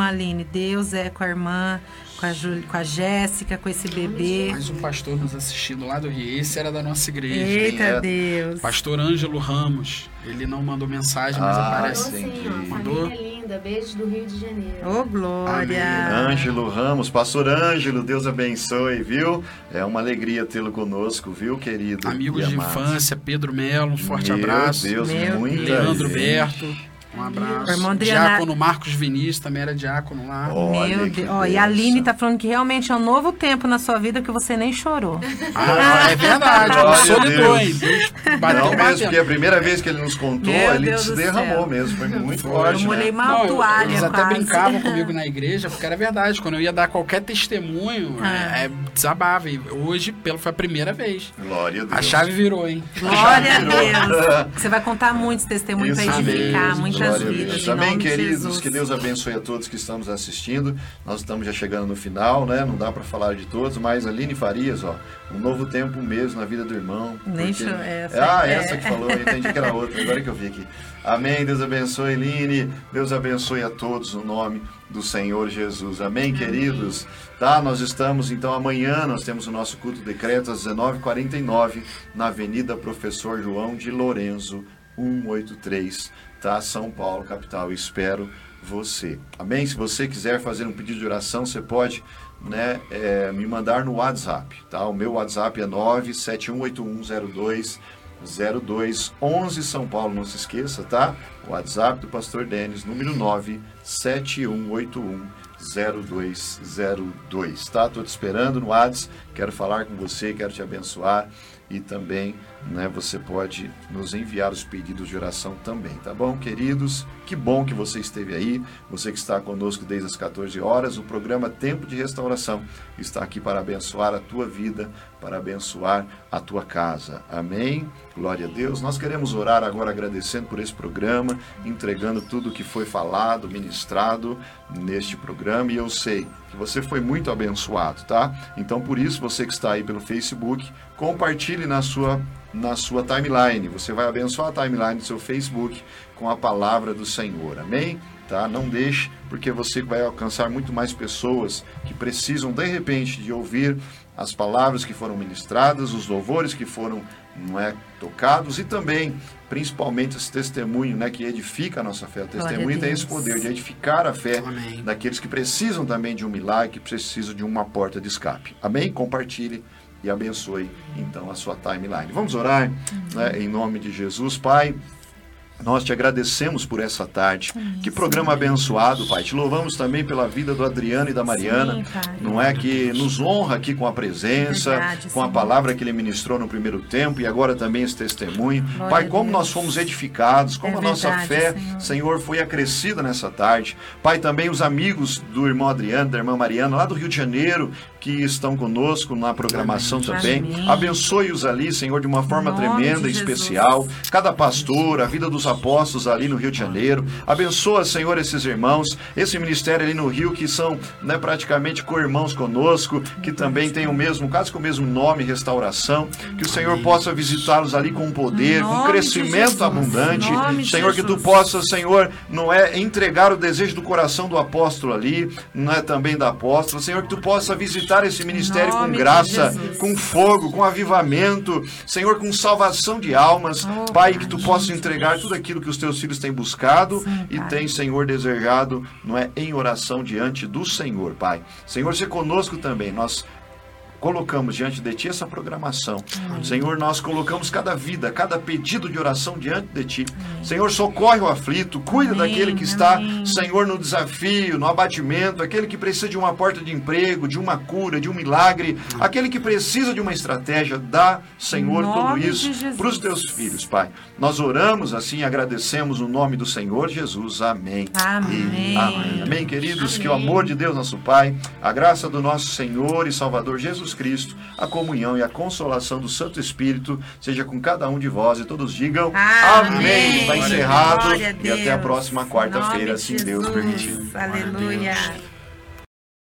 S2: Deus é com a irmã, com a, Jul... com a Jéssica, com esse bebê.
S3: Mais um pastor nos assistindo lá do Rio. Esse era da nossa igreja.
S2: Eita
S1: é?
S2: Deus.
S3: Pastor Ângelo Ramos. Ele não mandou mensagem, mas
S1: Ah,
S3: aparece.
S5: Sim, ó.
S3: Mandou?
S5: Família linda. Beijos do Rio de Janeiro.
S2: Ô, glória.
S1: Ângelo Ramos, pastor Ângelo, Deus abençoe, viu? É uma alegria tê-lo conosco, viu, querido?
S3: Amigos de
S1: amado.
S3: infância, Pedro Melo, um forte
S1: Meu
S3: abraço.
S1: Deus,
S2: Meu
S1: muita
S3: Leandro
S1: gente.
S3: Berto, um abraço.
S2: Irmão Adriana-
S3: Diácono Marcos Vinícius também era diácono lá.
S1: Olha
S2: Meu
S1: que
S2: Deus. Ó, e a. Aline tá falando que realmente é um novo tempo na sua vida que você nem chorou.
S3: Ah, é verdade,
S1: a Deus.
S3: hein? Deus bateu,
S1: Não mesmo, porque a primeira vez que ele nos contou,
S2: Meu
S1: ele
S2: Deus
S1: se derramou
S2: céu.
S1: mesmo, foi muito
S3: Foi.
S1: forte,
S2: Eu molhei
S1: né?
S2: uma
S3: Não, eu-
S2: toalha
S3: eles até
S2: quase.
S3: brincavam comigo na igreja, porque era verdade. Quando eu ia dar qualquer testemunho,
S2: Ah.
S3: é, é, desabava. E hoje, pelo, foi a primeira vez.
S1: Glória a Deus.
S3: A chave virou, hein?
S2: Glória a
S1: virou.
S2: Deus. Você vai contar muitos testemunhos para edificar muitas
S1: glória a. Deus. Amém, queridos.
S2: Jesus.
S1: Que Deus abençoe a todos que estamos assistindo. Nós estamos já chegando no final, né? Não dá para falar de todos, mas Aline Farias, ó, um novo tempo mesmo na vida do irmão.
S2: Nem
S1: porque-
S2: essa-
S1: Ah,
S2: é.
S1: essa que falou, eu entendi que era outra, agora que eu vi aqui. Amém, Deus abençoe, Aline. Deus abençoe a todos no nome do Senhor Jesus. Amém, queridos? Tá, nós estamos, então, amanhã nós temos o nosso culto decreto às 19h49 na Avenida Professor João de Lorenzo, 183, tá? São Paulo, capital. Espero você. Amém? Se você quiser fazer um pedido de oração, você pode né, é, me mandar no WhatsApp, tá? O meu WhatsApp é 9718102 0211 São Paulo, não se esqueça, tá? O WhatsApp do Pastor Denis, número 97181 0202, tá? Tô te esperando no WhatsApp, quero falar com você, quero te abençoar e também, né, você pode nos enviar os pedidos de oração também, tá bom, queridos? Que bom que você esteve aí, você que está conosco desde as 14 horas, o programa Tempo de Restauração está aqui para abençoar a tua vida, para abençoar a tua casa. Amém? Glória a Deus. Nós queremos orar agora agradecendo por esse programa, entregando tudo o que foi falado, ministrado neste programa e eu sei que você foi muito abençoado, tá? Então por isso você que está aí pelo Facebook, compartilhe na sua na sua timeline. Você vai abençoar a timeline do seu Facebook com a palavra do Senhor. Amém? Tá? Não deixe, porque você vai alcançar muito mais pessoas que precisam de repente de ouvir as palavras que foram ministradas, os louvores que foram não é, tocados e também, principalmente, esse testemunho né, que edifica a nossa fé. O testemunho tem esse poder de edificar a fé
S3: Amém.
S1: daqueles que precisam também de um milagre, que precisam de uma porta de escape. Amém? Compartilhe e abençoe então a sua timeline. Vamos orar né, em nome de Jesus, Pai. Nós te agradecemos por essa tarde. Que programa abençoado, Pai. Te louvamos também pela vida do Adriano e da Mariana.
S2: Sim,
S1: não é que nos honra aqui com a presença,
S2: Verdade,
S1: com a palavra que ele ministrou no primeiro tempo e agora também esse testemunho.
S2: Glória
S1: Pai, como nós fomos edificados, como
S2: É
S1: a nossa
S2: verdade,
S1: fé,
S2: Senhor.
S1: Senhor, foi acrescida nessa tarde. Pai, também os amigos do irmão Adriano, da irmã Mariana, lá do Rio de Janeiro, que estão conosco na programação
S2: Amém.
S1: também.
S2: Amém.
S1: Abençoe-os ali, Senhor, de uma forma tremenda e especial. Cada pastor, a vida dos apóstolos ali no Rio de Janeiro. Abençoa, Senhor, esses irmãos, esse ministério ali no Rio, que são né, praticamente co-irmãos conosco, que também tem o mesmo, quase com o mesmo nome, restauração. Que o Senhor possa visitá-los ali com poder, com crescimento abundante. Senhor, que tu possa, Senhor, não é entregar o desejo do coração do apóstolo ali, não é também da apóstola. Senhor, que tu possa visitar esse ministério com graça, com fogo, com avivamento, Senhor, com salvação de almas.
S2: Oh,
S1: Pai, que tu possa entregar tudo aquilo que os teus filhos têm buscado
S2: Sim,
S1: e têm, Senhor, desejado, não é, em oração diante do Senhor, Pai. Senhor, se conosco também. Nós colocamos diante de Ti essa programação. Senhor, nós colocamos cada vida, cada pedido de oração diante de Ti. Senhor, socorre o aflito, cuida
S2: Amém,
S1: daquele que está,
S2: amém.
S1: Senhor, no desafio, no abatimento, aquele que precisa de uma porta de emprego, de uma cura, de um milagre, aquele que precisa de uma estratégia, dá, Senhor, tudo isso para os teus filhos, Pai. Nós oramos assim e agradecemos no nome do Senhor Jesus. Amém.
S2: Amém.
S1: Amém. Amém, queridos. Que o
S5: Amém.
S1: amor de Deus, nosso Pai, a graça do nosso Senhor e Salvador Jesus Cristo, a comunhão e a consolação do Santo Espírito seja com cada um de vós e todos digam
S2: Amém.
S1: Está encerrado e até a próxima quarta-feira,
S2: nome
S1: assim
S2: de
S1: Deus
S2: Jesus.
S1: permitir.
S2: Aleluia.